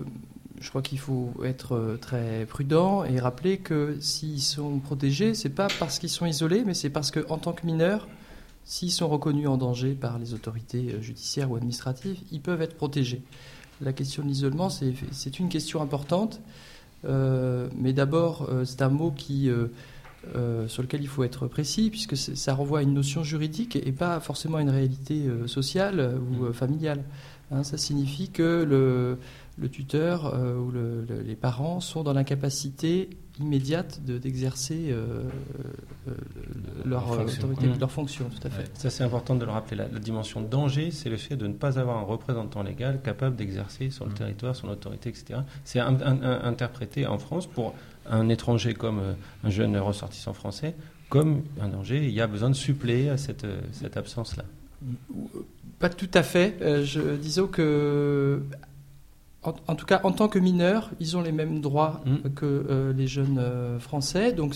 je crois qu'il faut être euh, très prudent et rappeler que s'ils sont protégés, c'est pas parce qu'ils sont isolés, mais c'est parce qu'en tant que mineurs, s'ils sont reconnus en danger par les autorités euh, judiciaires ou administratives, ils peuvent être protégés. La question de l'isolement, c'est une question importante, euh, mais d'abord, c'est un mot qui, sur lequel il faut être précis, puisque ça renvoie à une notion juridique et pas forcément à une réalité sociale ou familiale. Hein, ça signifie que le, le tuteur euh, ou les parents sont dans l'incapacité immédiate d'exercer euh, euh, leur, fonction. Mmh. leur fonction. Tout à fait. ça, c'est important de le rappeler. La, dimension danger, c'est le fait de ne pas avoir un représentant légal capable d'exercer sur le mmh. territoire son autorité, etc. C'est interprété en France pour un étranger comme un jeune ressortissant français comme un danger. Il y a besoin de suppléer à cette, cette absence-là. Pas tout à fait. je disais que en, tout cas, en tant que mineurs, ils ont les mêmes droits mmh. que euh, les jeunes euh, français. Donc,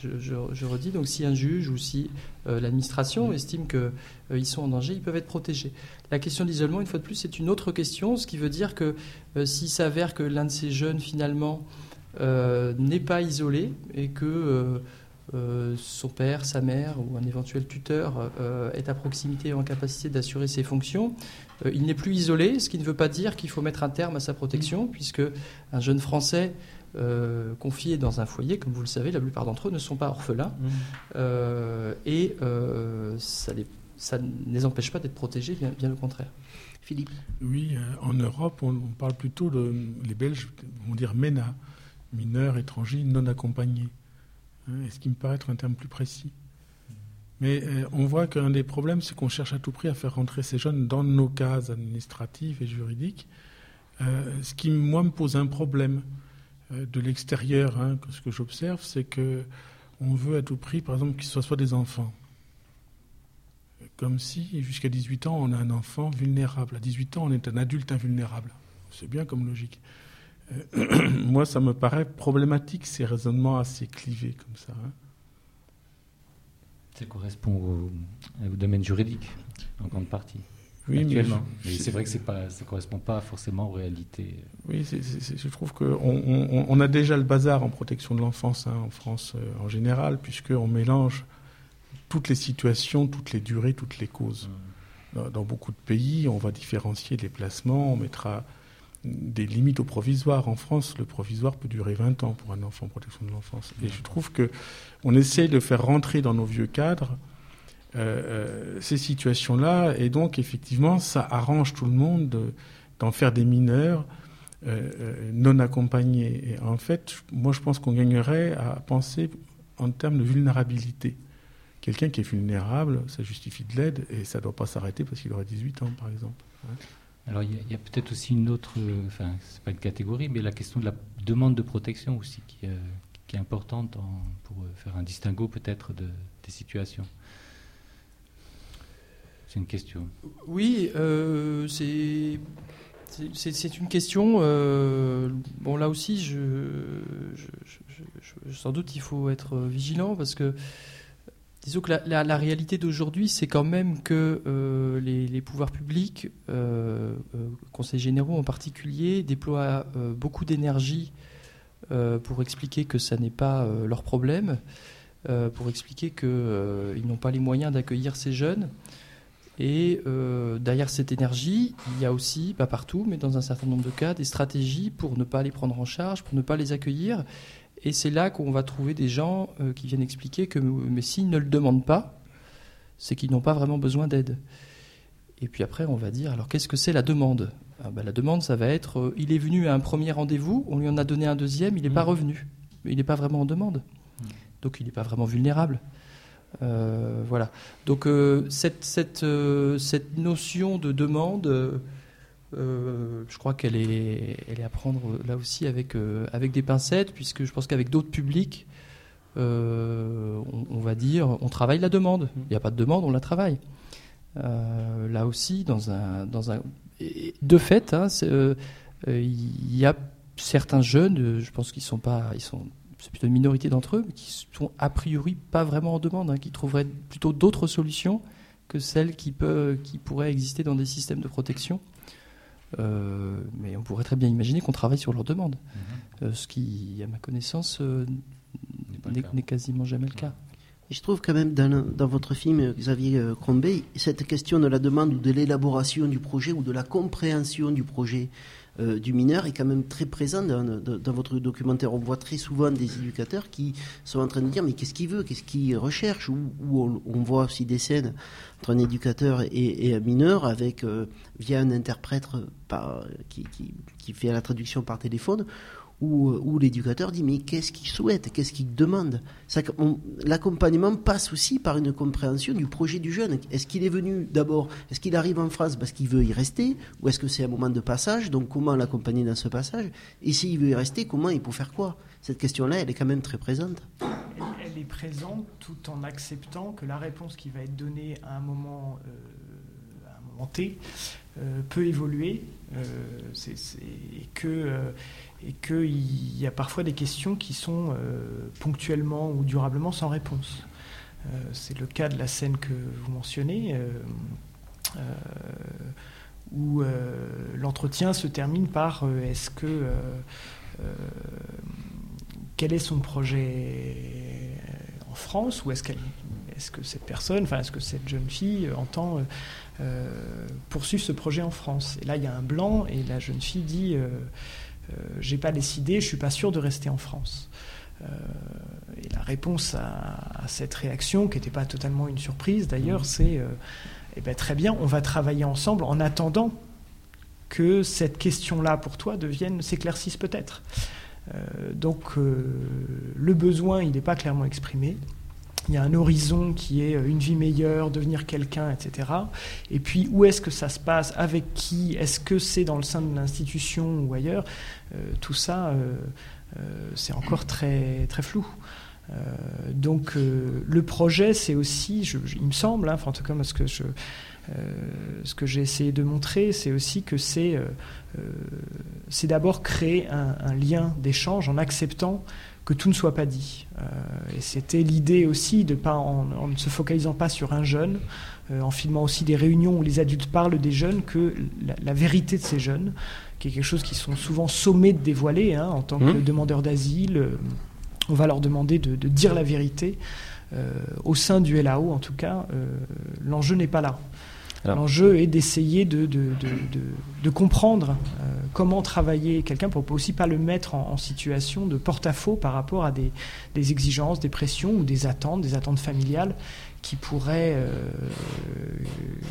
je, redis, donc si un juge ou si euh, l'administration mmh. estime qu'ils sont en danger, ils peuvent être protégés. La question de l'isolement, une fois de plus, c'est une autre question, ce qui veut dire que s'il s'avère que l'un de ces jeunes, finalement, n'est pas isolé et que euh, son père, sa mère ou un éventuel tuteur euh, est à proximité et en capacité d'assurer ses fonctions, euh, il n'est plus isolé, ce qui ne veut pas dire qu'il faut mettre un terme à sa protection, mmh. puisque un jeune Français confié dans un foyer, comme vous le savez, la plupart d'entre eux ne sont pas orphelins, mmh. et ça, ne les empêche pas d'être protégés, bien, bien, au contraire. Philippe Oui, en Europe, on, parle plutôt, de, les Belges vont dire MENA, mineurs étrangers non accompagnés. Hein, est-ce qui me paraît être un terme plus précis? Mais on voit qu'un des problèmes, c'est qu'on cherche à tout prix à faire rentrer ces jeunes dans nos cases administratives et juridiques, ce qui, moi, me pose un problème. de l'extérieur, hein, ce que j'observe, c'est que on veut à tout prix, par exemple, qu'ils soient soit des enfants. Comme si, jusqu'à 18 ans, on a un enfant vulnérable. À 18 ans, on est un adulte invulnérable. C'est bien comme logique. Euh, <clears throat> moi, ça me paraît problématique, ces raisonnements assez clivés comme ça. Hein. Ça correspond au, domaine juridique, en grande partie. Oui, actuellement. Mais, c'est vrai que pas, ça ne correspond pas forcément aux réalités. Oui, je trouve qu'on on, a déjà le bazar en protection de l'enfance hein, en France euh, en général, puisqu'on mélange toutes les situations, toutes les durées, toutes les causes. Mmh. Dans, beaucoup de pays, on va différencier les placements, on mettra des limites au provisoire. En France, le provisoire peut durer 20 ans pour un enfant en protection de l'enfance. Et je trouve que on essaie de faire rentrer dans nos vieux cadres euh, euh, ces situations-là, et donc effectivement, ça arrange tout le monde d'en faire des mineurs euh, non accompagnés. Et en fait, moi, je pense qu'on gagnerait à penser en termes de vulnérabilité. Quelqu'un qui est vulnérable, ça justifie de l'aide, et ça ne doit pas s'arrêter parce qu'il aurait 18 ans, par exemple. Alors il y a, peut-être aussi une autre, enfin c'est pas une catégorie, mais la question de la demande de protection aussi qui, qui est importante pour faire un distinguo peut-être de, des situations. C'est une question. Oui, euh, c'est. Une question. Euh, bon, là aussi, je, sans doute, il faut être vigilant parce que, la, réalité d'aujourd'hui, c'est quand même que euh, les, pouvoirs publics, conseils généraux en particulier, déploient beaucoup d'énergie pour expliquer que ça n'est pas leur problème, pour expliquer qu'ils n'ont pas les moyens d'accueillir ces jeunes. Et euh, derrière cette énergie, il y a aussi, pas partout, mais dans un certain nombre de cas, des stratégies pour ne pas les prendre en charge, pour ne pas les accueillir. Et c'est là qu'on va trouver des gens euh, qui viennent expliquer que mais s'ils ne le demandent pas, c'est qu'ils n'ont pas vraiment besoin d'aide. Et puis après, on va dire, alors qu'est-ce que c'est la demande? Ah ben, La demande, ça va être, euh, il est venu à un premier rendez-vous, on lui en a donné un deuxième, il n'est pas mmh. revenu. Il n'est pas vraiment en demande. Mmh. Donc il n'est pas vraiment vulnérable. Euh, voilà. Donc euh, cette, cette, euh, cette, notion de demande, je crois qu'elle est, elle est à prendre là aussi avec, avec des pincettes, puisque je pense qu'avec d'autres publics, on, va dire, on travaille la demande. Il n'y a pas de demande, on la travaille. là aussi, dans un, dans un, de fait, hein, il y a certains jeunes, je pense qu'ils sont pas, ils sont c'est plutôt une minorité d'entre eux, qui sont a priori pas vraiment en demande, hein, qui trouveraient plutôt d'autres solutions que celles qui, qui pourraient exister dans des systèmes de protection. Euh, mais on pourrait très bien imaginer qu'on travaille sur leur demande, mhm. euh, ce qui, à ma connaissance, euh, n'est quasiment jamais le cas. Et je trouve quand même dans, dans votre film, Xavier Crombé, cette question de la demande ou de l'élaboration du projet ou de la compréhension du projet euh, du mineur est quand même très présent dans, votre documentaire. On voit très souvent des éducateurs qui sont en train de dire mais qu'est-ce qu'il veut, qu'est-ce qu'il recherche, ou, on, voit aussi des scènes entre un éducateur et, un mineur avec euh, via un interprète qui, fait la traduction par téléphone où, l'éducateur dit mais qu'est-ce qu'il souhaite, qu'est-ce qu'il demande? L'accompagnement passe aussi par une compréhension du projet du jeune. Est-ce qu'il est venu d'abord, est-ce qu'il arrive en France parce qu'il veut y rester, ou est-ce que c'est un moment de passage, donc comment l'accompagner dans ce passage, et s'il veut y rester, comment il peut faire quoi? Cette question-là, elle est quand même très présente. Elle, est présente tout en acceptant que la réponse qui va être donnée à un moment, euh, à un moment T euh, peut évoluer, euh, et que et qu'il y a parfois des questions qui sont euh, ponctuellement ou durablement sans réponse. Euh, c'est le cas de la scène que vous mentionnez, euh, où l'entretien se termine par est-ce que quel est son projet en France ou est-ce qu'elle est-ce que cette personne, enfin est-ce que cette jeune fille entend poursuivre ce projet en France? Et là il y a un blanc et la jeune fille dit euh, j'ai pas décidé, je suis pas sûr de rester en France. Euh, et la réponse à, cette réaction, qui n'était pas totalement une surprise d'ailleurs, mmh. c'est euh, eh ben, très bien, on va travailler ensemble en attendant que cette question-là pour toi devienne, s'éclaircisse peut-être. donc le besoin, il n'est pas clairement exprimé. Il y a un horizon qui est une vie meilleure, devenir quelqu'un, etc. Et puis où est-ce que ça se passe, avec qui, est-ce que c'est dans le sein de l'institution ou ailleurs? Tout ça, c'est encore très, très flou. donc le projet, c'est aussi, il me semble, hein, en tout cas parce que ce que j'ai essayé de montrer, c'est aussi que c'est d'abord créer un lien d'échange en acceptant que tout ne soit pas dit. Euh, et c'était l'idée aussi, de pas, en, ne se focalisant pas sur un jeune, euh, en filmant aussi des réunions où les adultes parlent des jeunes, que la, vérité de ces jeunes, qui est quelque chose qui sont souvent sommés de dévoiler hein, en tant que mmh. demandeurs d'asile, euh, on va leur demander de, de dire la vérité. au sein du LAO, en tout cas, l'enjeu n'est pas là. L'enjeu est d'essayer de, de, de, comprendre euh, comment travailler quelqu'un pour aussi pas le mettre en, situation de porte-à-faux par rapport à des, des, exigences, des pressions ou des attentes, des attentes familiales qui pourraient, euh,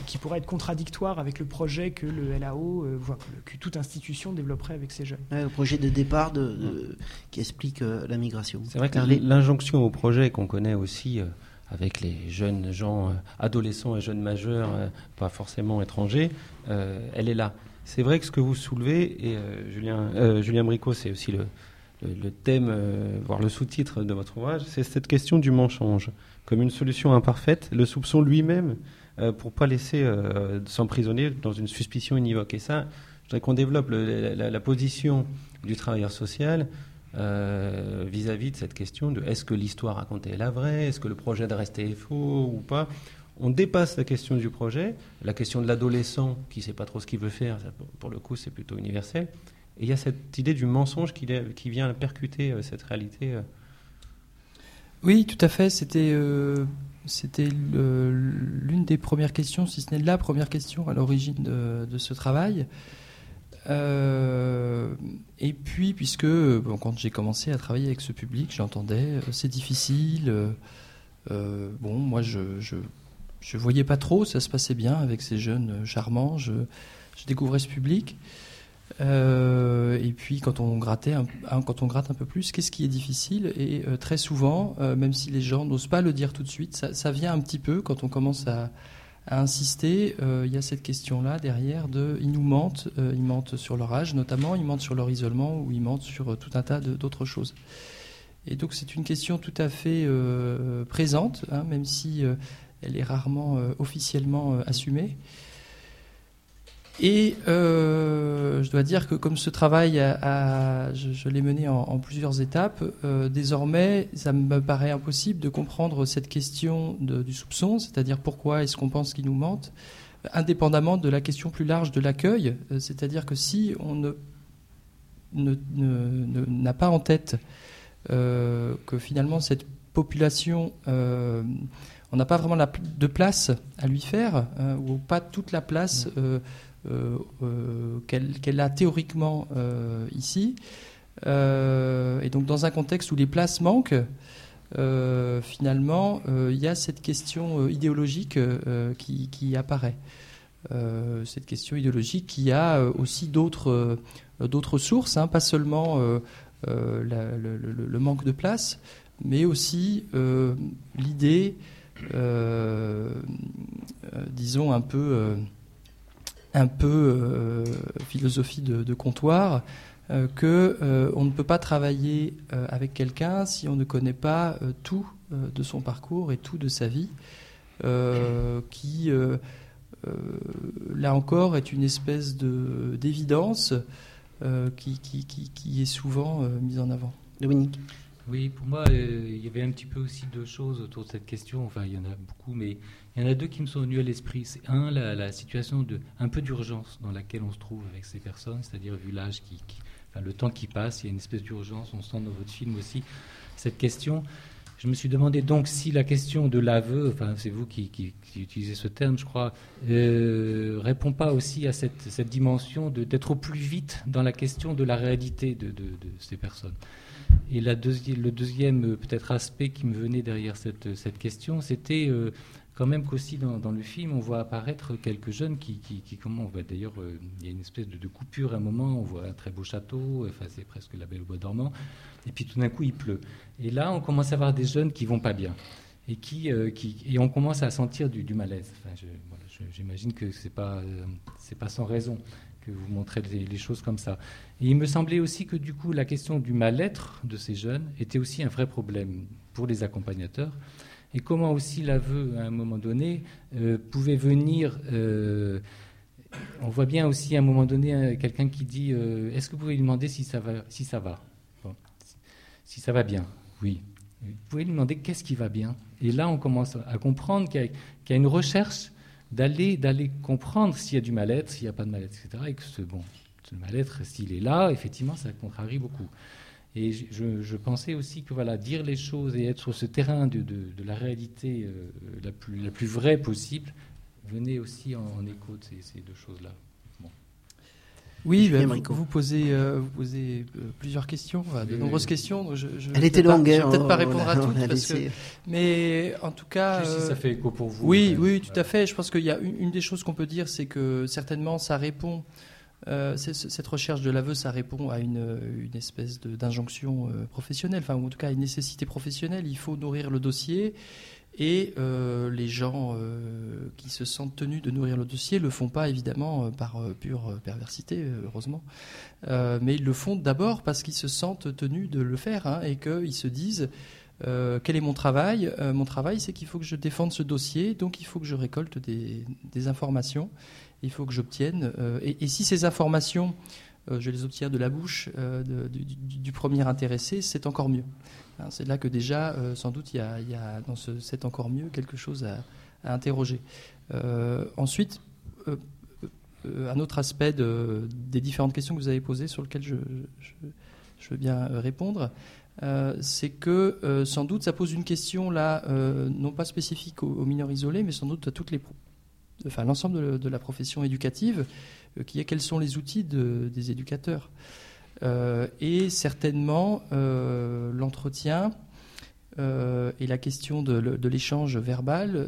qui pourraient être contradictoires avec le projet que le LAO, euh, que toute institution développerait avec ses jeunes. le projet de départ de, qui explique la migration. C'est vrai que l'injonction au projet qu'on connaît aussi avec les jeunes gens, euh, adolescents et jeunes majeurs, euh, pas forcément étrangers, euh, elle est là. C'est vrai que ce que vous soulevez, et Julien, Julien Bricot, c'est aussi le, thème, voire le sous-titre de votre ouvrage, c'est cette question du mensonge comme une solution imparfaite, le soupçon lui-même, pour pas laisser s'emprisonner dans une suspicion univoque. Et ça, je voudrais qu'on développe la, position du travailleur social euh, vis-à-vis de cette question de est-ce que l'histoire racontée est la vraie, est-ce que le projet de rester est faux ou pas. On dépasse la question du projet, la question de l'adolescent qui ne sait pas trop ce qu'il veut faire, pour le coup c'est plutôt universel. Et il y a cette idée du mensonge qui, vient percuter euh, cette réalité. Euh. Oui, tout à fait. C'était l'une des premières questions, si ce n'est la première question à l'origine de, ce travail. Euh, et puis, puisque quand j'ai commencé à travailler avec ce public, j'entendais euh, c'est difficile. Euh, bon, moi, je, je, voyais pas trop, ça se passait bien avec ces jeunes charmants. Je, je découvrais ce public. et puis quand on grattait, quand on gratte un peu plus, qu'est-ce qui est difficile? Et très souvent, même si les gens n'osent pas le dire tout de suite, ça, vient un petit peu quand on commence à, à insister, euh, il y a cette question-là derrière de, ils nous mentent, euh, ils mentent sur leur âge notamment, ils mentent sur leur isolement ou ils mentent sur euh, tout un tas d'autres choses. Et donc c'est une question tout à fait présente, hein, même si elle est rarement officiellement assumée. Et euh, je dois dire que comme ce travail, a, je, l'ai mené en, plusieurs étapes, euh, désormais, ça me paraît impossible de comprendre cette question du soupçon, c'est-à-dire pourquoi est-ce qu'on pense qu'il nous mente, indépendamment de la question plus large de l'accueil, euh, c'est-à-dire que si on ne n'a pas en tête que finalement cette population on n'a pas vraiment de place à lui faire, ou pas toute la place euh, euh, qu'elle a théoriquement euh, ici. et donc dans un contexte où les places manquent, finalement, il y a cette question idéologique qui, apparaît. cette question idéologique qui a aussi d'autres sources, hein, pas seulement le, manque de place, mais aussi l'idée, disons, un peu un peu euh, philosophie de, comptoir, euh, que euh, on ne peut pas travailler avec quelqu'un si on ne connaît pas tout de son parcours et tout de sa vie, qui là encore est une espèce de d'évidence qui, qui, qui, est souvent mise en avant. Dominique? Oui, pour moi, il y avait un petit peu aussi deux choses autour de cette question. Enfin, il y en a beaucoup, mais il y en a deux qui me sont venus à l'esprit. C'est un, la, situation de un peu d'urgence dans laquelle on se trouve avec ces personnes, c'est-à-dire vu l'âge qui, enfin, le temps qui passe, il y a une espèce d'urgence. On sent dans votre film aussi cette question. Je me suis demandé donc si la question de l'aveu, enfin c'est vous qui, utilisez ce terme, je crois, euh, répond pas aussi à cette, cette dimension d'être au plus vite dans la question de la réalité de, de, ces personnes. Et la le deuxième euh, peut-être aspect qui me venait derrière cette, cette question, c'était euh, quand même qu'aussi dans, dans, le film, on voit apparaître quelques jeunes qui, comment on voit d'ailleurs, euh, il y a une espèce de, coupure à un moment, on voit un très beau château, enfin c'est presque la belle au bois dormant, et puis tout d'un coup il pleut. Et là, on commence à voir des jeunes qui vont pas bien. et qui, qui et on commence à sentir du, malaise. J'imagine que c'est pas c'est pas sans raison que vous montrez les, choses comme ça. Et il me semblait aussi que du coup la question du mal-être de ces jeunes était aussi un vrai problème pour les accompagnateurs et comment aussi l'aveu à un moment donné pouvait venir on voit bien aussi à un moment donné euh, quelqu'un qui dit euh, Est-ce que vous pouvez lui demander si ça va Si ça va, si ça va bien Oui. Vous pouvez lui demander qu'est-ce qui va bien. Et là, on commence à comprendre qu'il y, a une recherche d'aller d'aller comprendre s'il y a du mal-être, s'il n'y a pas de mal-être, etc. Et que ce, bon, ce mal-être, s'il est là, effectivement, ça contrarie beaucoup. Et je, pensais aussi que voilà, dire les choses et être sur ce terrain de, la réalité euh, la, plus, la plus vraie possible, venez aussi en, écho de ces, deux choses-là. Oui, ben, vous, posez, euh, vous posez euh, plusieurs questions, de nombreuses questions. Je, Elle était longue. je ne vais peut-être pas répondre à <laughs> toutes. mais en tout cas. si ça fait écho pour vous. Oui, oui, tout à fait. Je pense qu'il y a une, des choses qu'on peut dire, c'est que certainement ça répond. Euh, cette recherche de l'aveu, ça répond à une, espèce d'injonction professionnelle, enfin, en tout cas à une nécessité professionnelle. Il faut nourrir le dossier. Et euh, les gens euh, qui se sentent tenus de nourrir le dossier le font pas évidemment euh, par pure perversité, heureusement, mais ils le font d'abord parce qu'ils se sentent tenus de le faire hein, et qu'ils se disent quel est mon travail Mon travail, c'est qu'il faut que je défende ce dossier, donc il faut que je récolte des, informations, il faut que j'obtienne. Et, et, si ces informations, je les obtiens de la bouche du, premier intéressé, c'est encore mieux. Hein, c'est là que déjà, euh, sans doute, il y, a, dans ce c'est encore mieux quelque chose à, interroger. Euh, ensuite, euh, un autre aspect des différentes questions que vous avez posées sur lesquelles je, veux bien répondre, c'est que sans doute ça pose une question là, non pas spécifique aux, mineurs isolés, mais sans doute à toutes les, enfin l'ensemble de, la profession éducative, est quels sont les outils des éducateurs. Euh, et certainement euh, l'entretien euh, et la question de, l'échange verbal,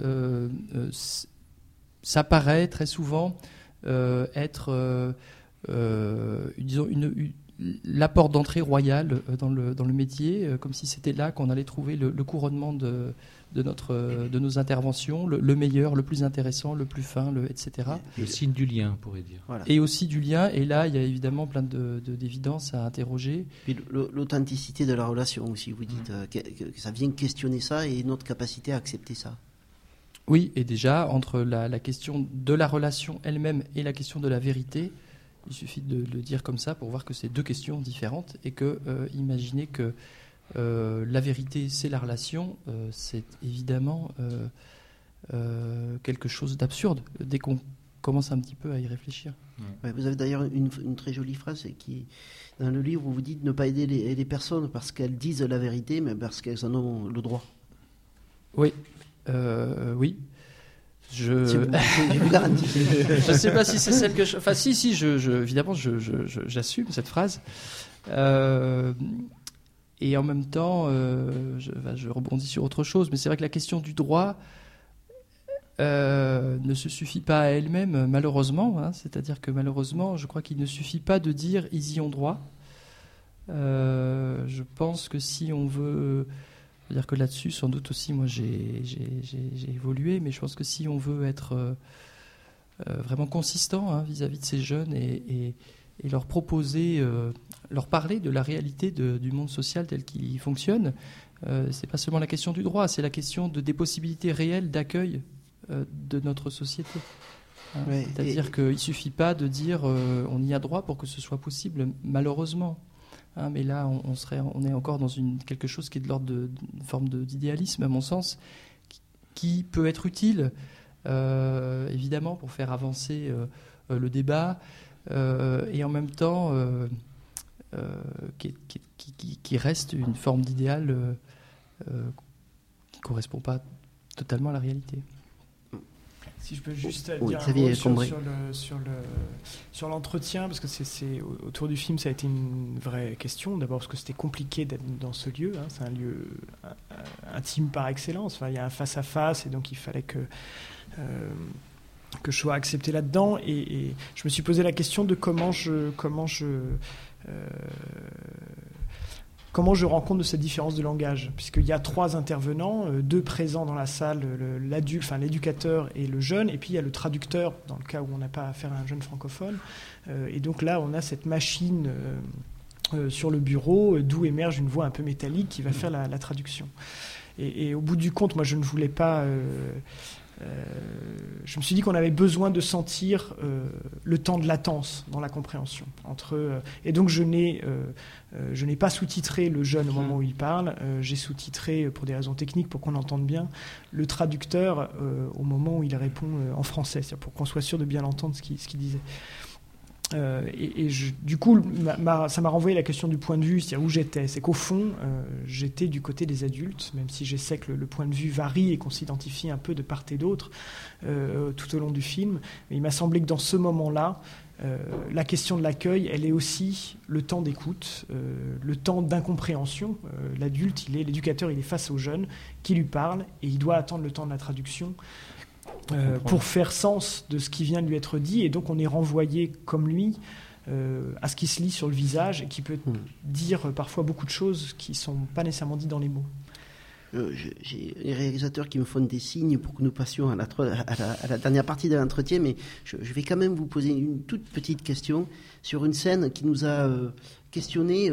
ça paraît très souvent être, disons, une, l'apport d'entrée royale dans le, dans le métier, comme si c'était là qu'on allait trouver le couronnement de, de, notre, de nos interventions, le, meilleur, le plus intéressant, le plus fin, le, etc. Le signe du lien, on pourrait dire. Et aussi du lien, et là, il y a évidemment plein d'évidences de, à interroger. Puis l'authenticité de la relation aussi, vous dites, euh, que, ça vient questionner ça et notre capacité à accepter ça. Oui, et déjà, entre la, question de la relation elle-même et la question de la vérité, il suffit de le dire comme ça pour voir que c'est deux questions différentes et que euh, imaginez que euh, la vérité, c'est la relation. Euh, c'est évidemment euh, quelque chose d'absurde dès qu'on commence un petit peu à y réfléchir. vous avez d'ailleurs une, très jolie phrase qui, dans le livre, où vous dites ne pas aider les, personnes parce qu'elles disent la vérité, mais parce qu'elles en ont le droit. Oui, oui. Je <laughs> je ne sais pas si c'est celle que je. Enfin, si, si, je, évidemment, j'assume cette phrase. Euh, et en même temps, euh, je, rebondis sur autre chose, mais c'est vrai que la question du droit euh, ne se suffit pas à elle-même, malheureusement. Hein. C'est-à-dire que malheureusement, je crois qu'il ne suffit pas de dire ils y ont droit. Je pense que si on veut. Dire que là-dessus, sans doute aussi, moi j'ai évolué, mais je pense que si on veut être vraiment consistant hein, vis-à-vis de ces jeunes et et leur proposer, euh, leur parler de la réalité du monde social tel qu'il fonctionne. Euh, c'est pas seulement la question du droit, c'est la question de, des possibilités réelles d'accueil euh, de notre société. Hein, c'est-à-dire qu'il ne suffit pas de dire euh, on y a droit pour que ce soit possible, malheureusement. Hein, mais là, on, serait, on est encore dans une, quelque chose qui est de l'ordre d'une forme d'idéalisme, à mon sens, qui, peut être utile, évidemment, pour faire avancer le débat, euh, et en même temps euh, euh, qui, reste une forme d'idéal qui ne correspond pas totalement à la réalité. Si je peux juste dire un mot sur, le, sur, le, sur l'entretien, parce que c'est, autour du film, ça a été une vraie question. D'abord parce que c'était compliqué d'être dans ce lieu. Hein. c'est un lieu intime par excellence. Enfin, il y a un face à face, et donc il fallait que que je sois accepté là-dedans. Et, je me suis posé la question de comment je, comment je, euh, comment je rends compte de cette différence de langage? Puisqu'il y a trois intervenants, deux présents dans la salle, l'adulte, enfin l'éducateur et le jeune, et puis il y a le traducteur dans le cas où on n'a pas affaire à un jeune francophone. et donc là, on a cette machine sur le bureau d'où émerge une voix un peu métallique qui va faire la, traduction. Et, au bout du compte, moi, je ne voulais pas euh, je me suis dit qu'on avait besoin de sentir euh, le temps de latence dans la compréhension. Entre, euh, et donc je n'ai, je n'ai pas sous-titré le jeune au moment où il parle, j'ai sous-titré pour des raisons techniques, pour qu'on entende bien, le traducteur au moment où il répond en français, pour qu'on soit sûr de bien l'entendre ce qu'il, ce qu'il disait. Euh, et, du coup, ça m'a renvoyé la question du point de vue, c'est-à-dire où j'étais. C'est qu'au fond, euh, j'étais du côté des adultes, même si je sais que le, point de vue varie et qu'on s'identifie un peu de part et d'autre euh, tout au long du film. Mais il m'a semblé que dans ce moment-là, la question de l'accueil, elle est aussi le temps d'écoute, le temps d'incompréhension. L'adulte, il est l'éducateur, il est face au jeune qui lui parle et il doit attendre le temps de la traduction. Euh, pour faire sens de ce qui vient de lui être dit, et donc on est renvoyé comme lui euh, à ce qui se lit sur le visage et qui peut hmm. dire parfois beaucoup de choses qui ne sont pas nécessairement dites dans les mots. Euh, j'ai les réalisateurs qui me font des signes pour que nous passions à la, à la, dernière partie de l'entretien, mais je, vais quand même vous poser une toute petite question sur une scène qui nous a questionné.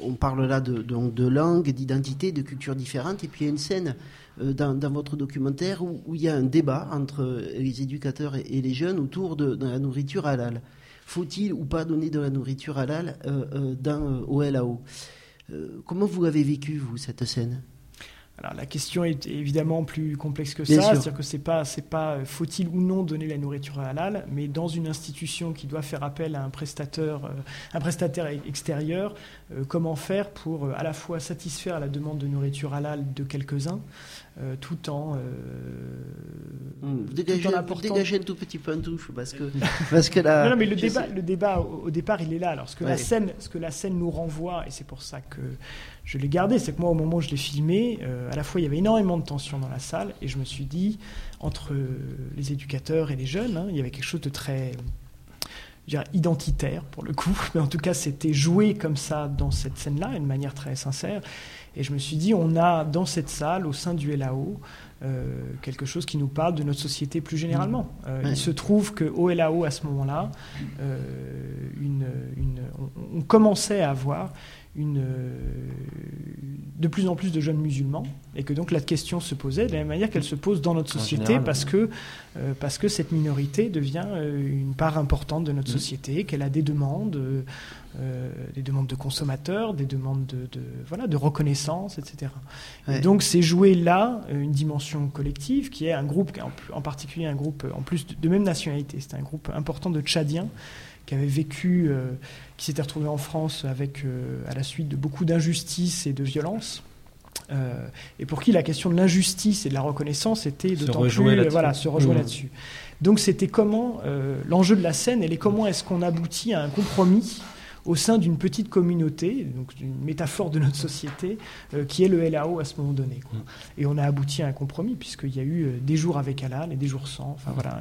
on parle là de, de, langue, d'identité, de cultures différentes, et puis il y a une scène euh, dans, votre documentaire où, il y a un débat entre les éducateurs et, les jeunes autour de, la nourriture halal. Faut-il ou pas donner de la nourriture halal euh, euh, dans, au LAO Comment vous avez vécu, vous, cette scène? Alors, la question est évidemment plus complexe que ça, c'est-à-dire que c'est pas c'est pas faut-il ou non donner la nourriture halal, mais dans une institution qui doit faire appel à un prestataire un prestataire extérieur, comment faire pour à la fois satisfaire la demande de nourriture halal de quelques-uns, euh, tout en. Euh, hmm, dégagez, un tout petit point de touche parce que. <laughs> parce que là, non, mais le débat, le débat au, départ, il est là. Alors, ce que, la scène, ce que la scène nous renvoie, et c'est pour ça que je l'ai gardé, c'est que moi, au moment où je l'ai filmé, euh, à la fois, il y avait énormément de tension dans la salle, et je me suis dit, entre les éducateurs et les jeunes, hein, il y avait quelque chose de très identitaire pour le coup, <laughs> mais en tout cas c'était joué comme ça dans cette scène-là, d'une manière très sincère. Et je me suis dit, on a dans cette salle, au sein du LAO, euh, quelque chose qui nous parle de notre société plus généralement. Euh, il se trouve qu'au LAO, à ce moment-là, euh, une, on, commençait à avoir une, de plus en plus de jeunes musulmans et que donc la question se posait de la même manière qu'elle se pose dans notre société parce, que, parce que cette minorité devient une part importante de notre mmh. société, qu'elle a des demandes euh, des demandes de consommateurs, des demandes de, voilà, de reconnaissance, etc. Et donc c'est jouer là euh, une dimension collective qui est un groupe, en, particulier un groupe en plus de, même nationalité. C'est un groupe important de Tchadiens qui avaient vécu, euh, qui s'étaient retrouvés en France avec, à la suite de beaucoup d'injustices et de violences. et pour qui la question de l'injustice et de la reconnaissance était d'autant plus voilà se rejoint mmh. là-dessus. Donc c'était comment l'enjeu de la scène, elle est comment est-ce qu'on aboutit à un compromis au sein d'une petite communauté, donc une métaphore de notre société, euh, qui est le LAO à ce moment donné. Et on a abouti à un compromis, puisqu'il y a eu euh, des jours avec Halal et des jours sans. Enfin, voilà,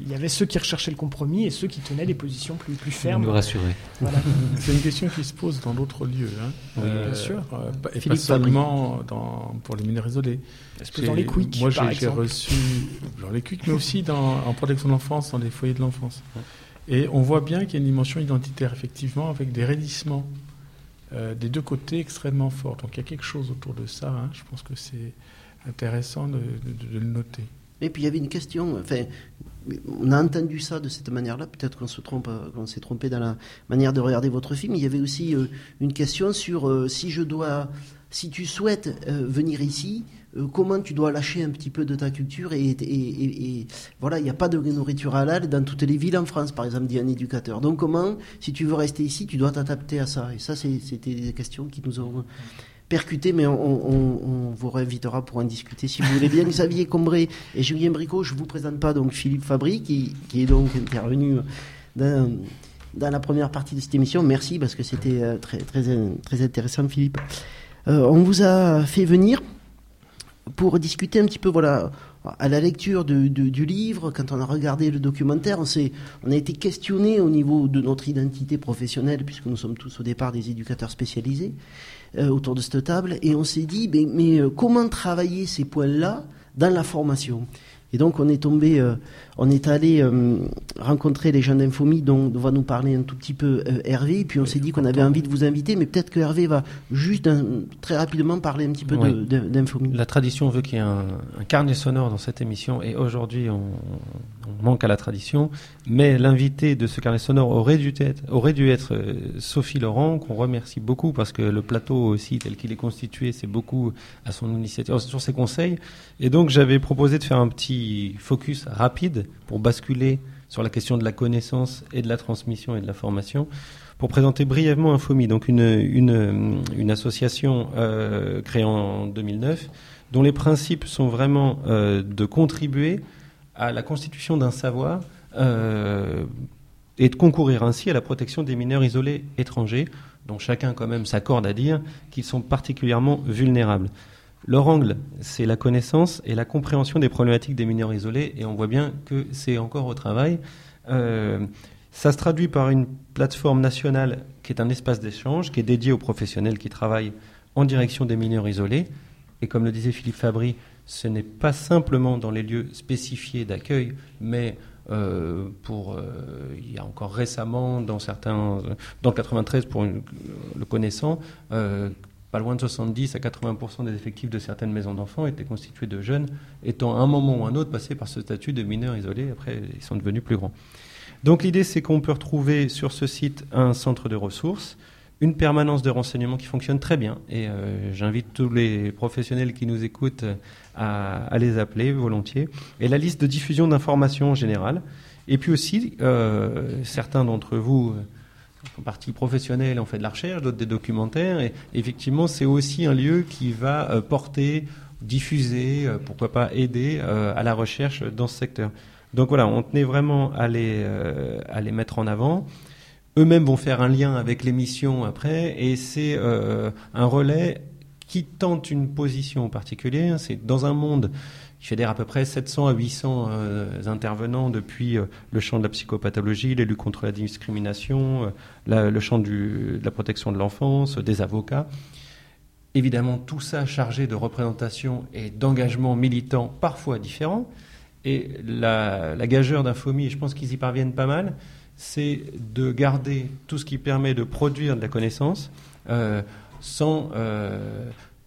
il y avait ceux qui recherchaient le compromis et ceux qui tenaient des positions plus, plus fermes. Nous rassurer. C'est une question qui se pose dans d'autres lieux. Hein. Euh, bien sûr. et pas seulement dans, pour les mineurs isolés. Dans les quicks, Moi, j'ai reçu dans les quicks, mais aussi dans, en protection de l'enfance, dans les foyers de l'enfance. Et on voit bien qu'il y a une dimension identitaire, effectivement, avec des raidissements euh, des deux côtés extrêmement forts. Donc il y a quelque chose autour de ça. Hein. Je pense que c'est intéressant de, le noter. Et puis il y avait une question, enfin, on a entendu ça de cette manière-là, peut-être qu'on se trompe, qu'on s'est trompé dans la manière de regarder votre film. Il y avait aussi euh, une question sur euh, si je dois, si tu souhaites venir ici, comment tu dois lâcher un petit peu de ta culture et, voilà, il n'y a pas de nourriture halal dans toutes les villes en France, par exemple, dit un éducateur. Donc comment, si tu veux rester ici, tu dois t'adapter à ça. Et ça, c'était des questions qui nous ont percuté, mais on, vous réinvitera pour en discuter si vous voulez bien. <laughs> Xavier Combré et Julien Bricot, je vous présente pas donc Philippe Fabry, qui, est donc intervenu dans, dans, la première partie de cette émission. Merci parce que c'était euh, très, très, très intéressant, Philippe. Euh, on vous a fait venir pour discuter un petit peu, voilà, à la lecture du livre, quand on a regardé le documentaire, on, on a été questionné au niveau de notre identité professionnelle, puisque nous sommes tous au départ des éducateurs spécialisés euh, autour de cette table, et on s'est dit, mais, euh, comment travailler ces points-là dans la formation? Et donc on est tombé, euh, on est allé euh, rencontrer les gens d'Infomi dont, va nous parler un tout petit peu euh, Hervé. Et puis on s'est dit qu'on avait envie de vous inviter, mais peut-être que Hervé va juste très rapidement parler un petit peu d'Infomi. La tradition veut qu'il y ait un, carnet sonore dans cette émission, et aujourd'hui on, manque à la tradition. Mais l'invité de ce carnet sonore aurait dû être, aurait dû être Sophie Laurent, qu'on remercie beaucoup parce que le plateau aussi tel qu'il est constitué, c'est beaucoup à son initiative, sur ses conseils. Et donc j'avais proposé de faire un petit focus rapide pour basculer sur la question de la connaissance et de la transmission et de la formation. Pour présenter brièvement Infomi, donc une, association euh, créée en 2009, dont les principes sont vraiment euh, de contribuer à la constitution d'un savoir euh, et de concourir ainsi à la protection des mineurs isolés étrangers, dont chacun quand même s'accorde à dire qu'ils sont particulièrement vulnérables. Leur angle, c'est la connaissance et la compréhension des problématiques des mineurs isolés, et on voit bien que c'est encore au travail. Euh, ça se traduit par une plateforme nationale qui est un espace d'échange, qui est dédié aux professionnels qui travaillent en direction des mineurs isolés. Et comme le disait Philippe Fabry, ce n'est pas simplement dans les lieux spécifiés d'accueil, mais euh, pour, euh, il y a encore récemment, dans certains, dans 93 pour le connaissant, pas loin de 70 à 80% des effectifs de certaines maisons d'enfants étaient constitués de jeunes étant à un moment ou un autre passés par ce statut de mineurs isolés. Après, ils sont devenus plus grands. Donc l'idée, c'est qu'on peut retrouver sur ce site un centre de ressources, une permanence de renseignement qui fonctionne très bien. Et euh, j'invite tous les professionnels qui nous écoutent à, les appeler volontiers. Et la liste de diffusion d'informations en. Et puis aussi, euh, certains d'entre vous en partie professionnelle, on fait de la recherche, d'autres des documentaires. Et effectivement, c'est aussi un lieu qui va euh, porter, diffuser, euh, pourquoi pas aider euh, à la recherche dans ce secteur. Donc voilà, on tenait vraiment à les, à les mettre en avant. Eux-mêmes vont faire un lien avec l'émission après, et c'est un relais qui tente une position particulière. C'est dans un monde qui fédère à peu près 700 à 800 euh, intervenants depuis euh, le champ de la psychopathologie, les luttes contre la discrimination, euh, le champ de la protection de l'enfance, des avocats. Évidemment, tout ça chargé de représentation et d'engagement militant parfois différents. Et la, la gageure d'infomie, je pense qu'ils y parviennent pas mal, c'est de garder tout ce qui permet de produire de la connaissance sans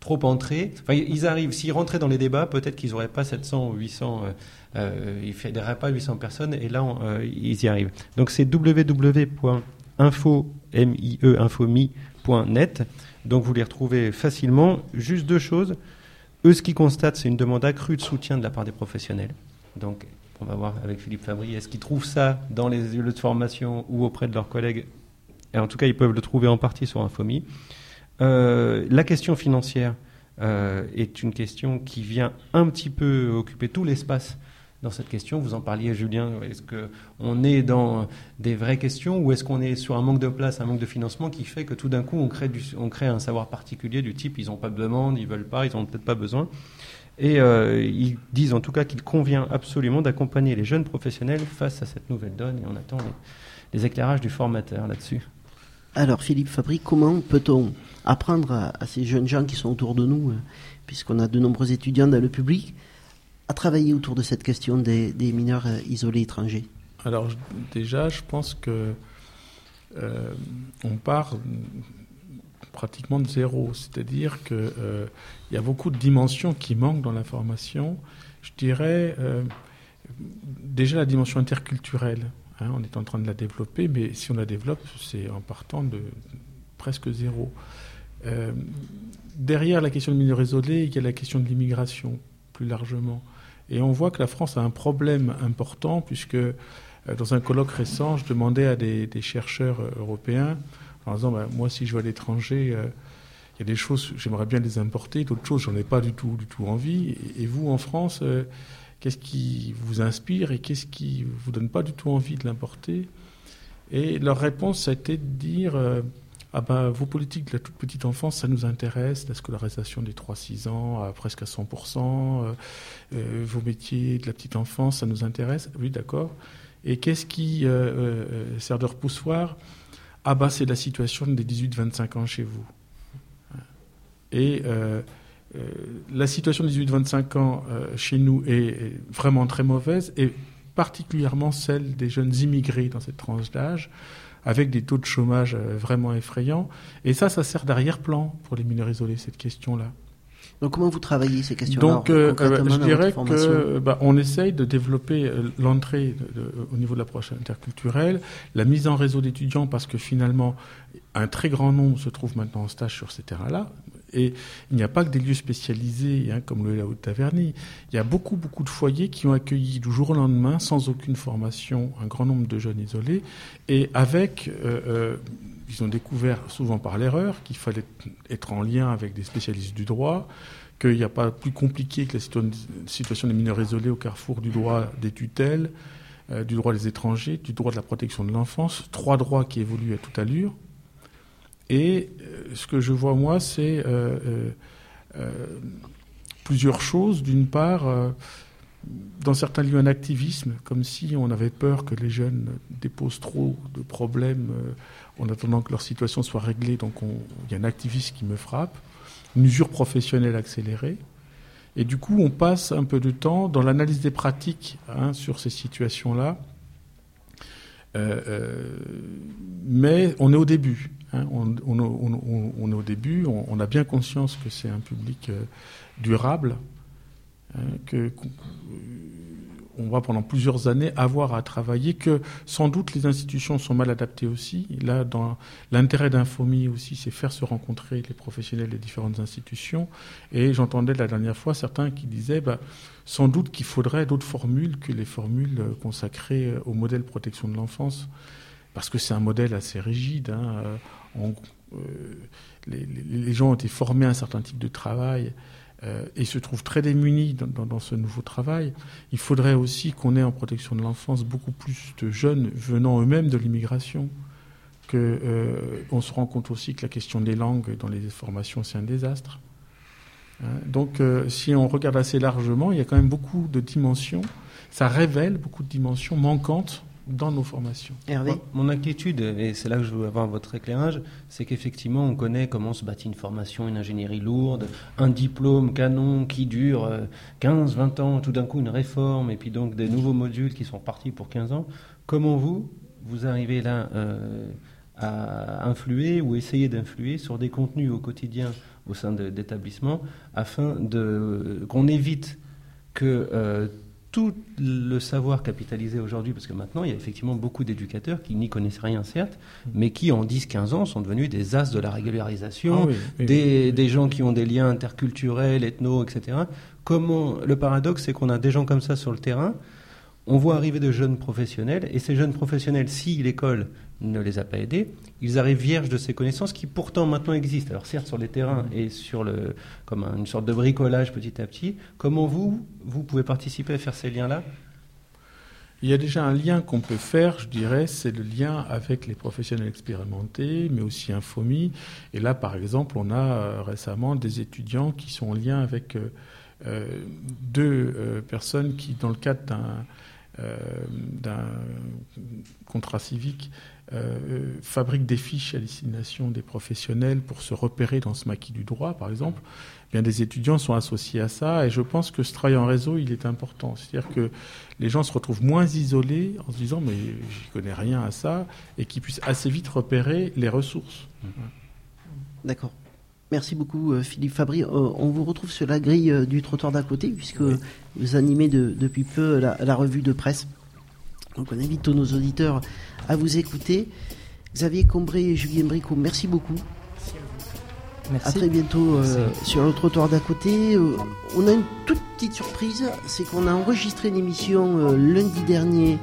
trop entrer. Enfin, ils arrivent, s'ils rentraient dans les débats, peut-être qu'ils n'auraient pas 700 ou 800, euh, euh, ils ne fédéreraient pas 800 personnes, et là, euh, ils y arrivent. Donc c'est www.info.net, donc vous les retrouvez facilement. Juste deux choses. Eux, ce qu'ils constatent, c'est une demande accrue de soutien de la part des professionnels. Donc, on va voir avec Philippe Fabry, est-ce qu'ils trouvent ça dans les lieux de formation ou auprès de leurs collègues? Et En tout cas, ils peuvent le trouver en partie sur Infomi. Euh, la question financière euh, est une question qui vient un petit peu occuper tout l'espace dans cette question. Vous en parliez, Julien. Est-ce qu'on est dans des vraies questions ou est-ce qu'on est sur un manque de place, un manque de financement qui fait que tout d'un coup on crée, on crée un savoir particulier du type ils n'ont pas de demande, ils veulent pas, ils n'ont peut-être pas besoin. Et euh, ils disent en tout cas qu'il convient absolument d'accompagner les jeunes professionnels face à cette nouvelle donne et on attend les éclairages du formateur là-dessus. Alors Philippe Fabry, comment peut-on apprendre à, ces jeunes gens qui sont autour de nous, euh, puisqu'on a de nombreux étudiants dans le public, à travailler autour de cette question des, mineurs euh, isolés étrangers? Alors déjà, je pense que euh, on part pratiquement de zéro, c'est-à-dire qu'il il y a beaucoup de dimensions qui manquent dans la formation. Je dirais déjà la dimension interculturelle. Hein, on est en train de la développer, mais si on la développe, c'est en partant de presque zéro. Euh, derrière la question de mineurs isolés, il y a la question de l'immigration, plus largement. Et on voit que la France a un problème important, puisque euh, dans un colloque récent, je demandais à des, chercheurs euh, européens, en disant, bah, moi, si je vais à l'étranger, il y a des choses, j'aimerais bien les importer, d'autres choses, j'en ai pas du tout, du tout envie. Et, vous, en France, qu'est-ce qui vous inspire et qu'est-ce qui vous donne pas du tout envie de l'importer? Et leur réponse, a été de dire, ah ben, vos politiques de la toute petite enfance, ça nous intéresse, la scolarisation des 3-6 ans à presque à 100%, vos métiers de la petite enfance, ça nous intéresse, oui d'accord. Et qu'est-ce qui sert de repoussoir? Ah bah c'est la situation des 18-25 ans chez vous. Et la situation des 18-25 ans chez nous est vraiment très mauvaise, et particulièrement celle des jeunes immigrés dans cette tranche d'âge, avec des taux de chômage euh, vraiment effrayants. Et ça, ça sert d'arrière-plan pour les mineurs isolés, cette question-là. Donc comment vous travaillez ces questions-là Donc euh, euh, je dirais que bah, on essaye de développer l'entrée au niveau de l'approche interculturelle, la mise en réseau d'étudiants parce que finalement un très grand nombre se trouve maintenant en stage sur ces terrains-là. Et il n'y a pas que des lieux spécialisés, hein, comme le Haute Taverny. Il y a beaucoup, beaucoup de foyers qui ont accueilli du jour au lendemain, sans aucune formation, un grand nombre de jeunes isolés. Et avec, euh, euh, ils ont découvert, souvent par l'erreur, qu'il fallait être en lien avec des spécialistes du droit, qu'il n'y a pas plus compliqué que la situation des mineurs isolés au carrefour du droit des tutelles, euh, du droit des étrangers, du droit de la protection de l'enfance, trois droits qui évoluent à toute allure. Et euh, ce que je vois, moi, c'est euh, euh, plusieurs choses. D'une part, dans certains lieux, un activisme, comme si on avait peur que les jeunes déposent trop de problèmes en attendant que leur situation soit réglée. Donc il y a un activisme qui me frappe, une usure professionnelle accélérée. Et du coup, on passe un peu de temps dans l'analyse des pratiques hein, sur ces situations-là. Mais on est au début. Hein, on, est au début, on, a bien conscience que c'est un public euh, durable, hein, euh, on va pendant plusieurs années avoir à travailler, que sans doute les institutions sont mal adaptées aussi. Là, dans l'intérêt d'Infomi aussi, c'est faire se rencontrer les professionnels des différentes institutions. Et j'entendais la dernière fois certains qui disaient, bah, sans doute qu'il faudrait d'autres formules que les formules euh, consacrées au modèle protection de l'enfance parce que c'est un modèle assez rigide. Hein. Euh, les, gens ont été formés à un certain type de travail euh, et se trouvent très démunis dans, ce nouveau travail. Il faudrait aussi qu'on ait en protection de l'enfance beaucoup plus de jeunes venant eux-mêmes de l'immigration. Qu'on euh, se rend compte aussi que la question des langues dans les formations, c'est un désastre. Hein. donc, si on regarde assez largement, il y a quand même beaucoup de dimensions. Ça révèle beaucoup de dimensions manquantes dans nos formations. Hervé Mon inquiétude, et c'est là que je veux avoir votre éclairage, c'est qu'effectivement, on connaît comment se bâtit une formation, une ingénierie lourde, un diplôme canon qui dure 15, euh, 20 ans, tout d'un coup une réforme, et puis donc des nouveaux modules qui sont partis pour 15 ans. Comment vous, vous arrivez là euh, à influer ou essayer d'influer sur des contenus au quotidien au sein d'établissements afin de qu'on évite que euh, tout le savoir capitalisé aujourd'hui, parce que maintenant, il y a effectivement beaucoup d'éducateurs qui n'y connaissent rien, certes, mais qui, en 10-15 ans, sont devenus des as de la régularisation, ah des, gens qui ont des liens interculturels, ethno, etc. Comment, le paradoxe, c'est qu'on a des gens comme ça sur le terrain, on voit arriver de jeunes professionnels, et ces jeunes professionnels, si l'école ne les a pas aidés, ils arrivent vierges de ces connaissances qui pourtant maintenant existent. Alors certes sur les terrains et sur le, comme une sorte de bricolage petit à petit. Comment vous, vous pouvez participer à faire ces liens-là? Il y a déjà un lien qu'on peut faire, je dirais, c'est le lien avec les professionnels expérimentés, mais aussi Infomi. Et là, par exemple, on a euh, récemment des étudiants qui sont en lien avec euh, euh, deux personnes qui, dans le cadre d'un contrat civique, euh, fabrique des fiches à destination des professionnels pour se repérer dans ce maquis du droit, par exemple, eh bien des étudiants sont associés à ça. Et je pense que ce travail en réseau, il est important. C'est-à-dire que les gens se retrouvent moins isolés en se disant mais je connais rien à ça, et qu'ils puissent assez vite repérer les ressources. D'accord. Merci beaucoup euh, Philippe Fabry. Euh, on vous retrouve sur la grille du trottoir d'à côté puisque vous animez depuis peu la, revue de presse. Donc on invite tous nos auditeurs à vous écouter. Xavier Combré et Julien Bricot, merci beaucoup. Merci à très bientôt euh, sur le trottoir d'à côté. Euh, on a une toute petite surprise, c'est qu'on a enregistré une émission euh, lundi dernier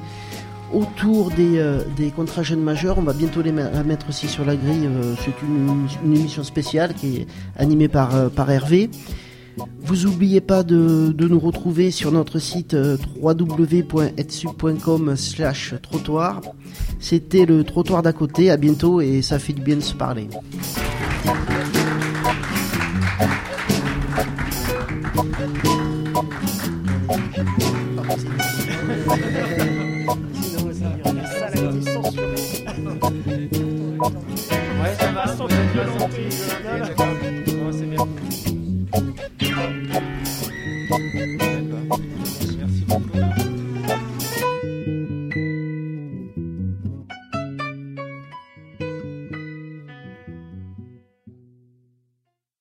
autour des, des, contrats jeunes majeurs. On va bientôt les la mettre aussi sur la grille. c'est une, émission spéciale qui est animée par, par Hervé. Vous n'oubliez pas de, nous retrouver sur notre site www.etsu.com slash trottoir. C'était le trottoir d'à côté, à bientôt et ça fait du bien de se parler.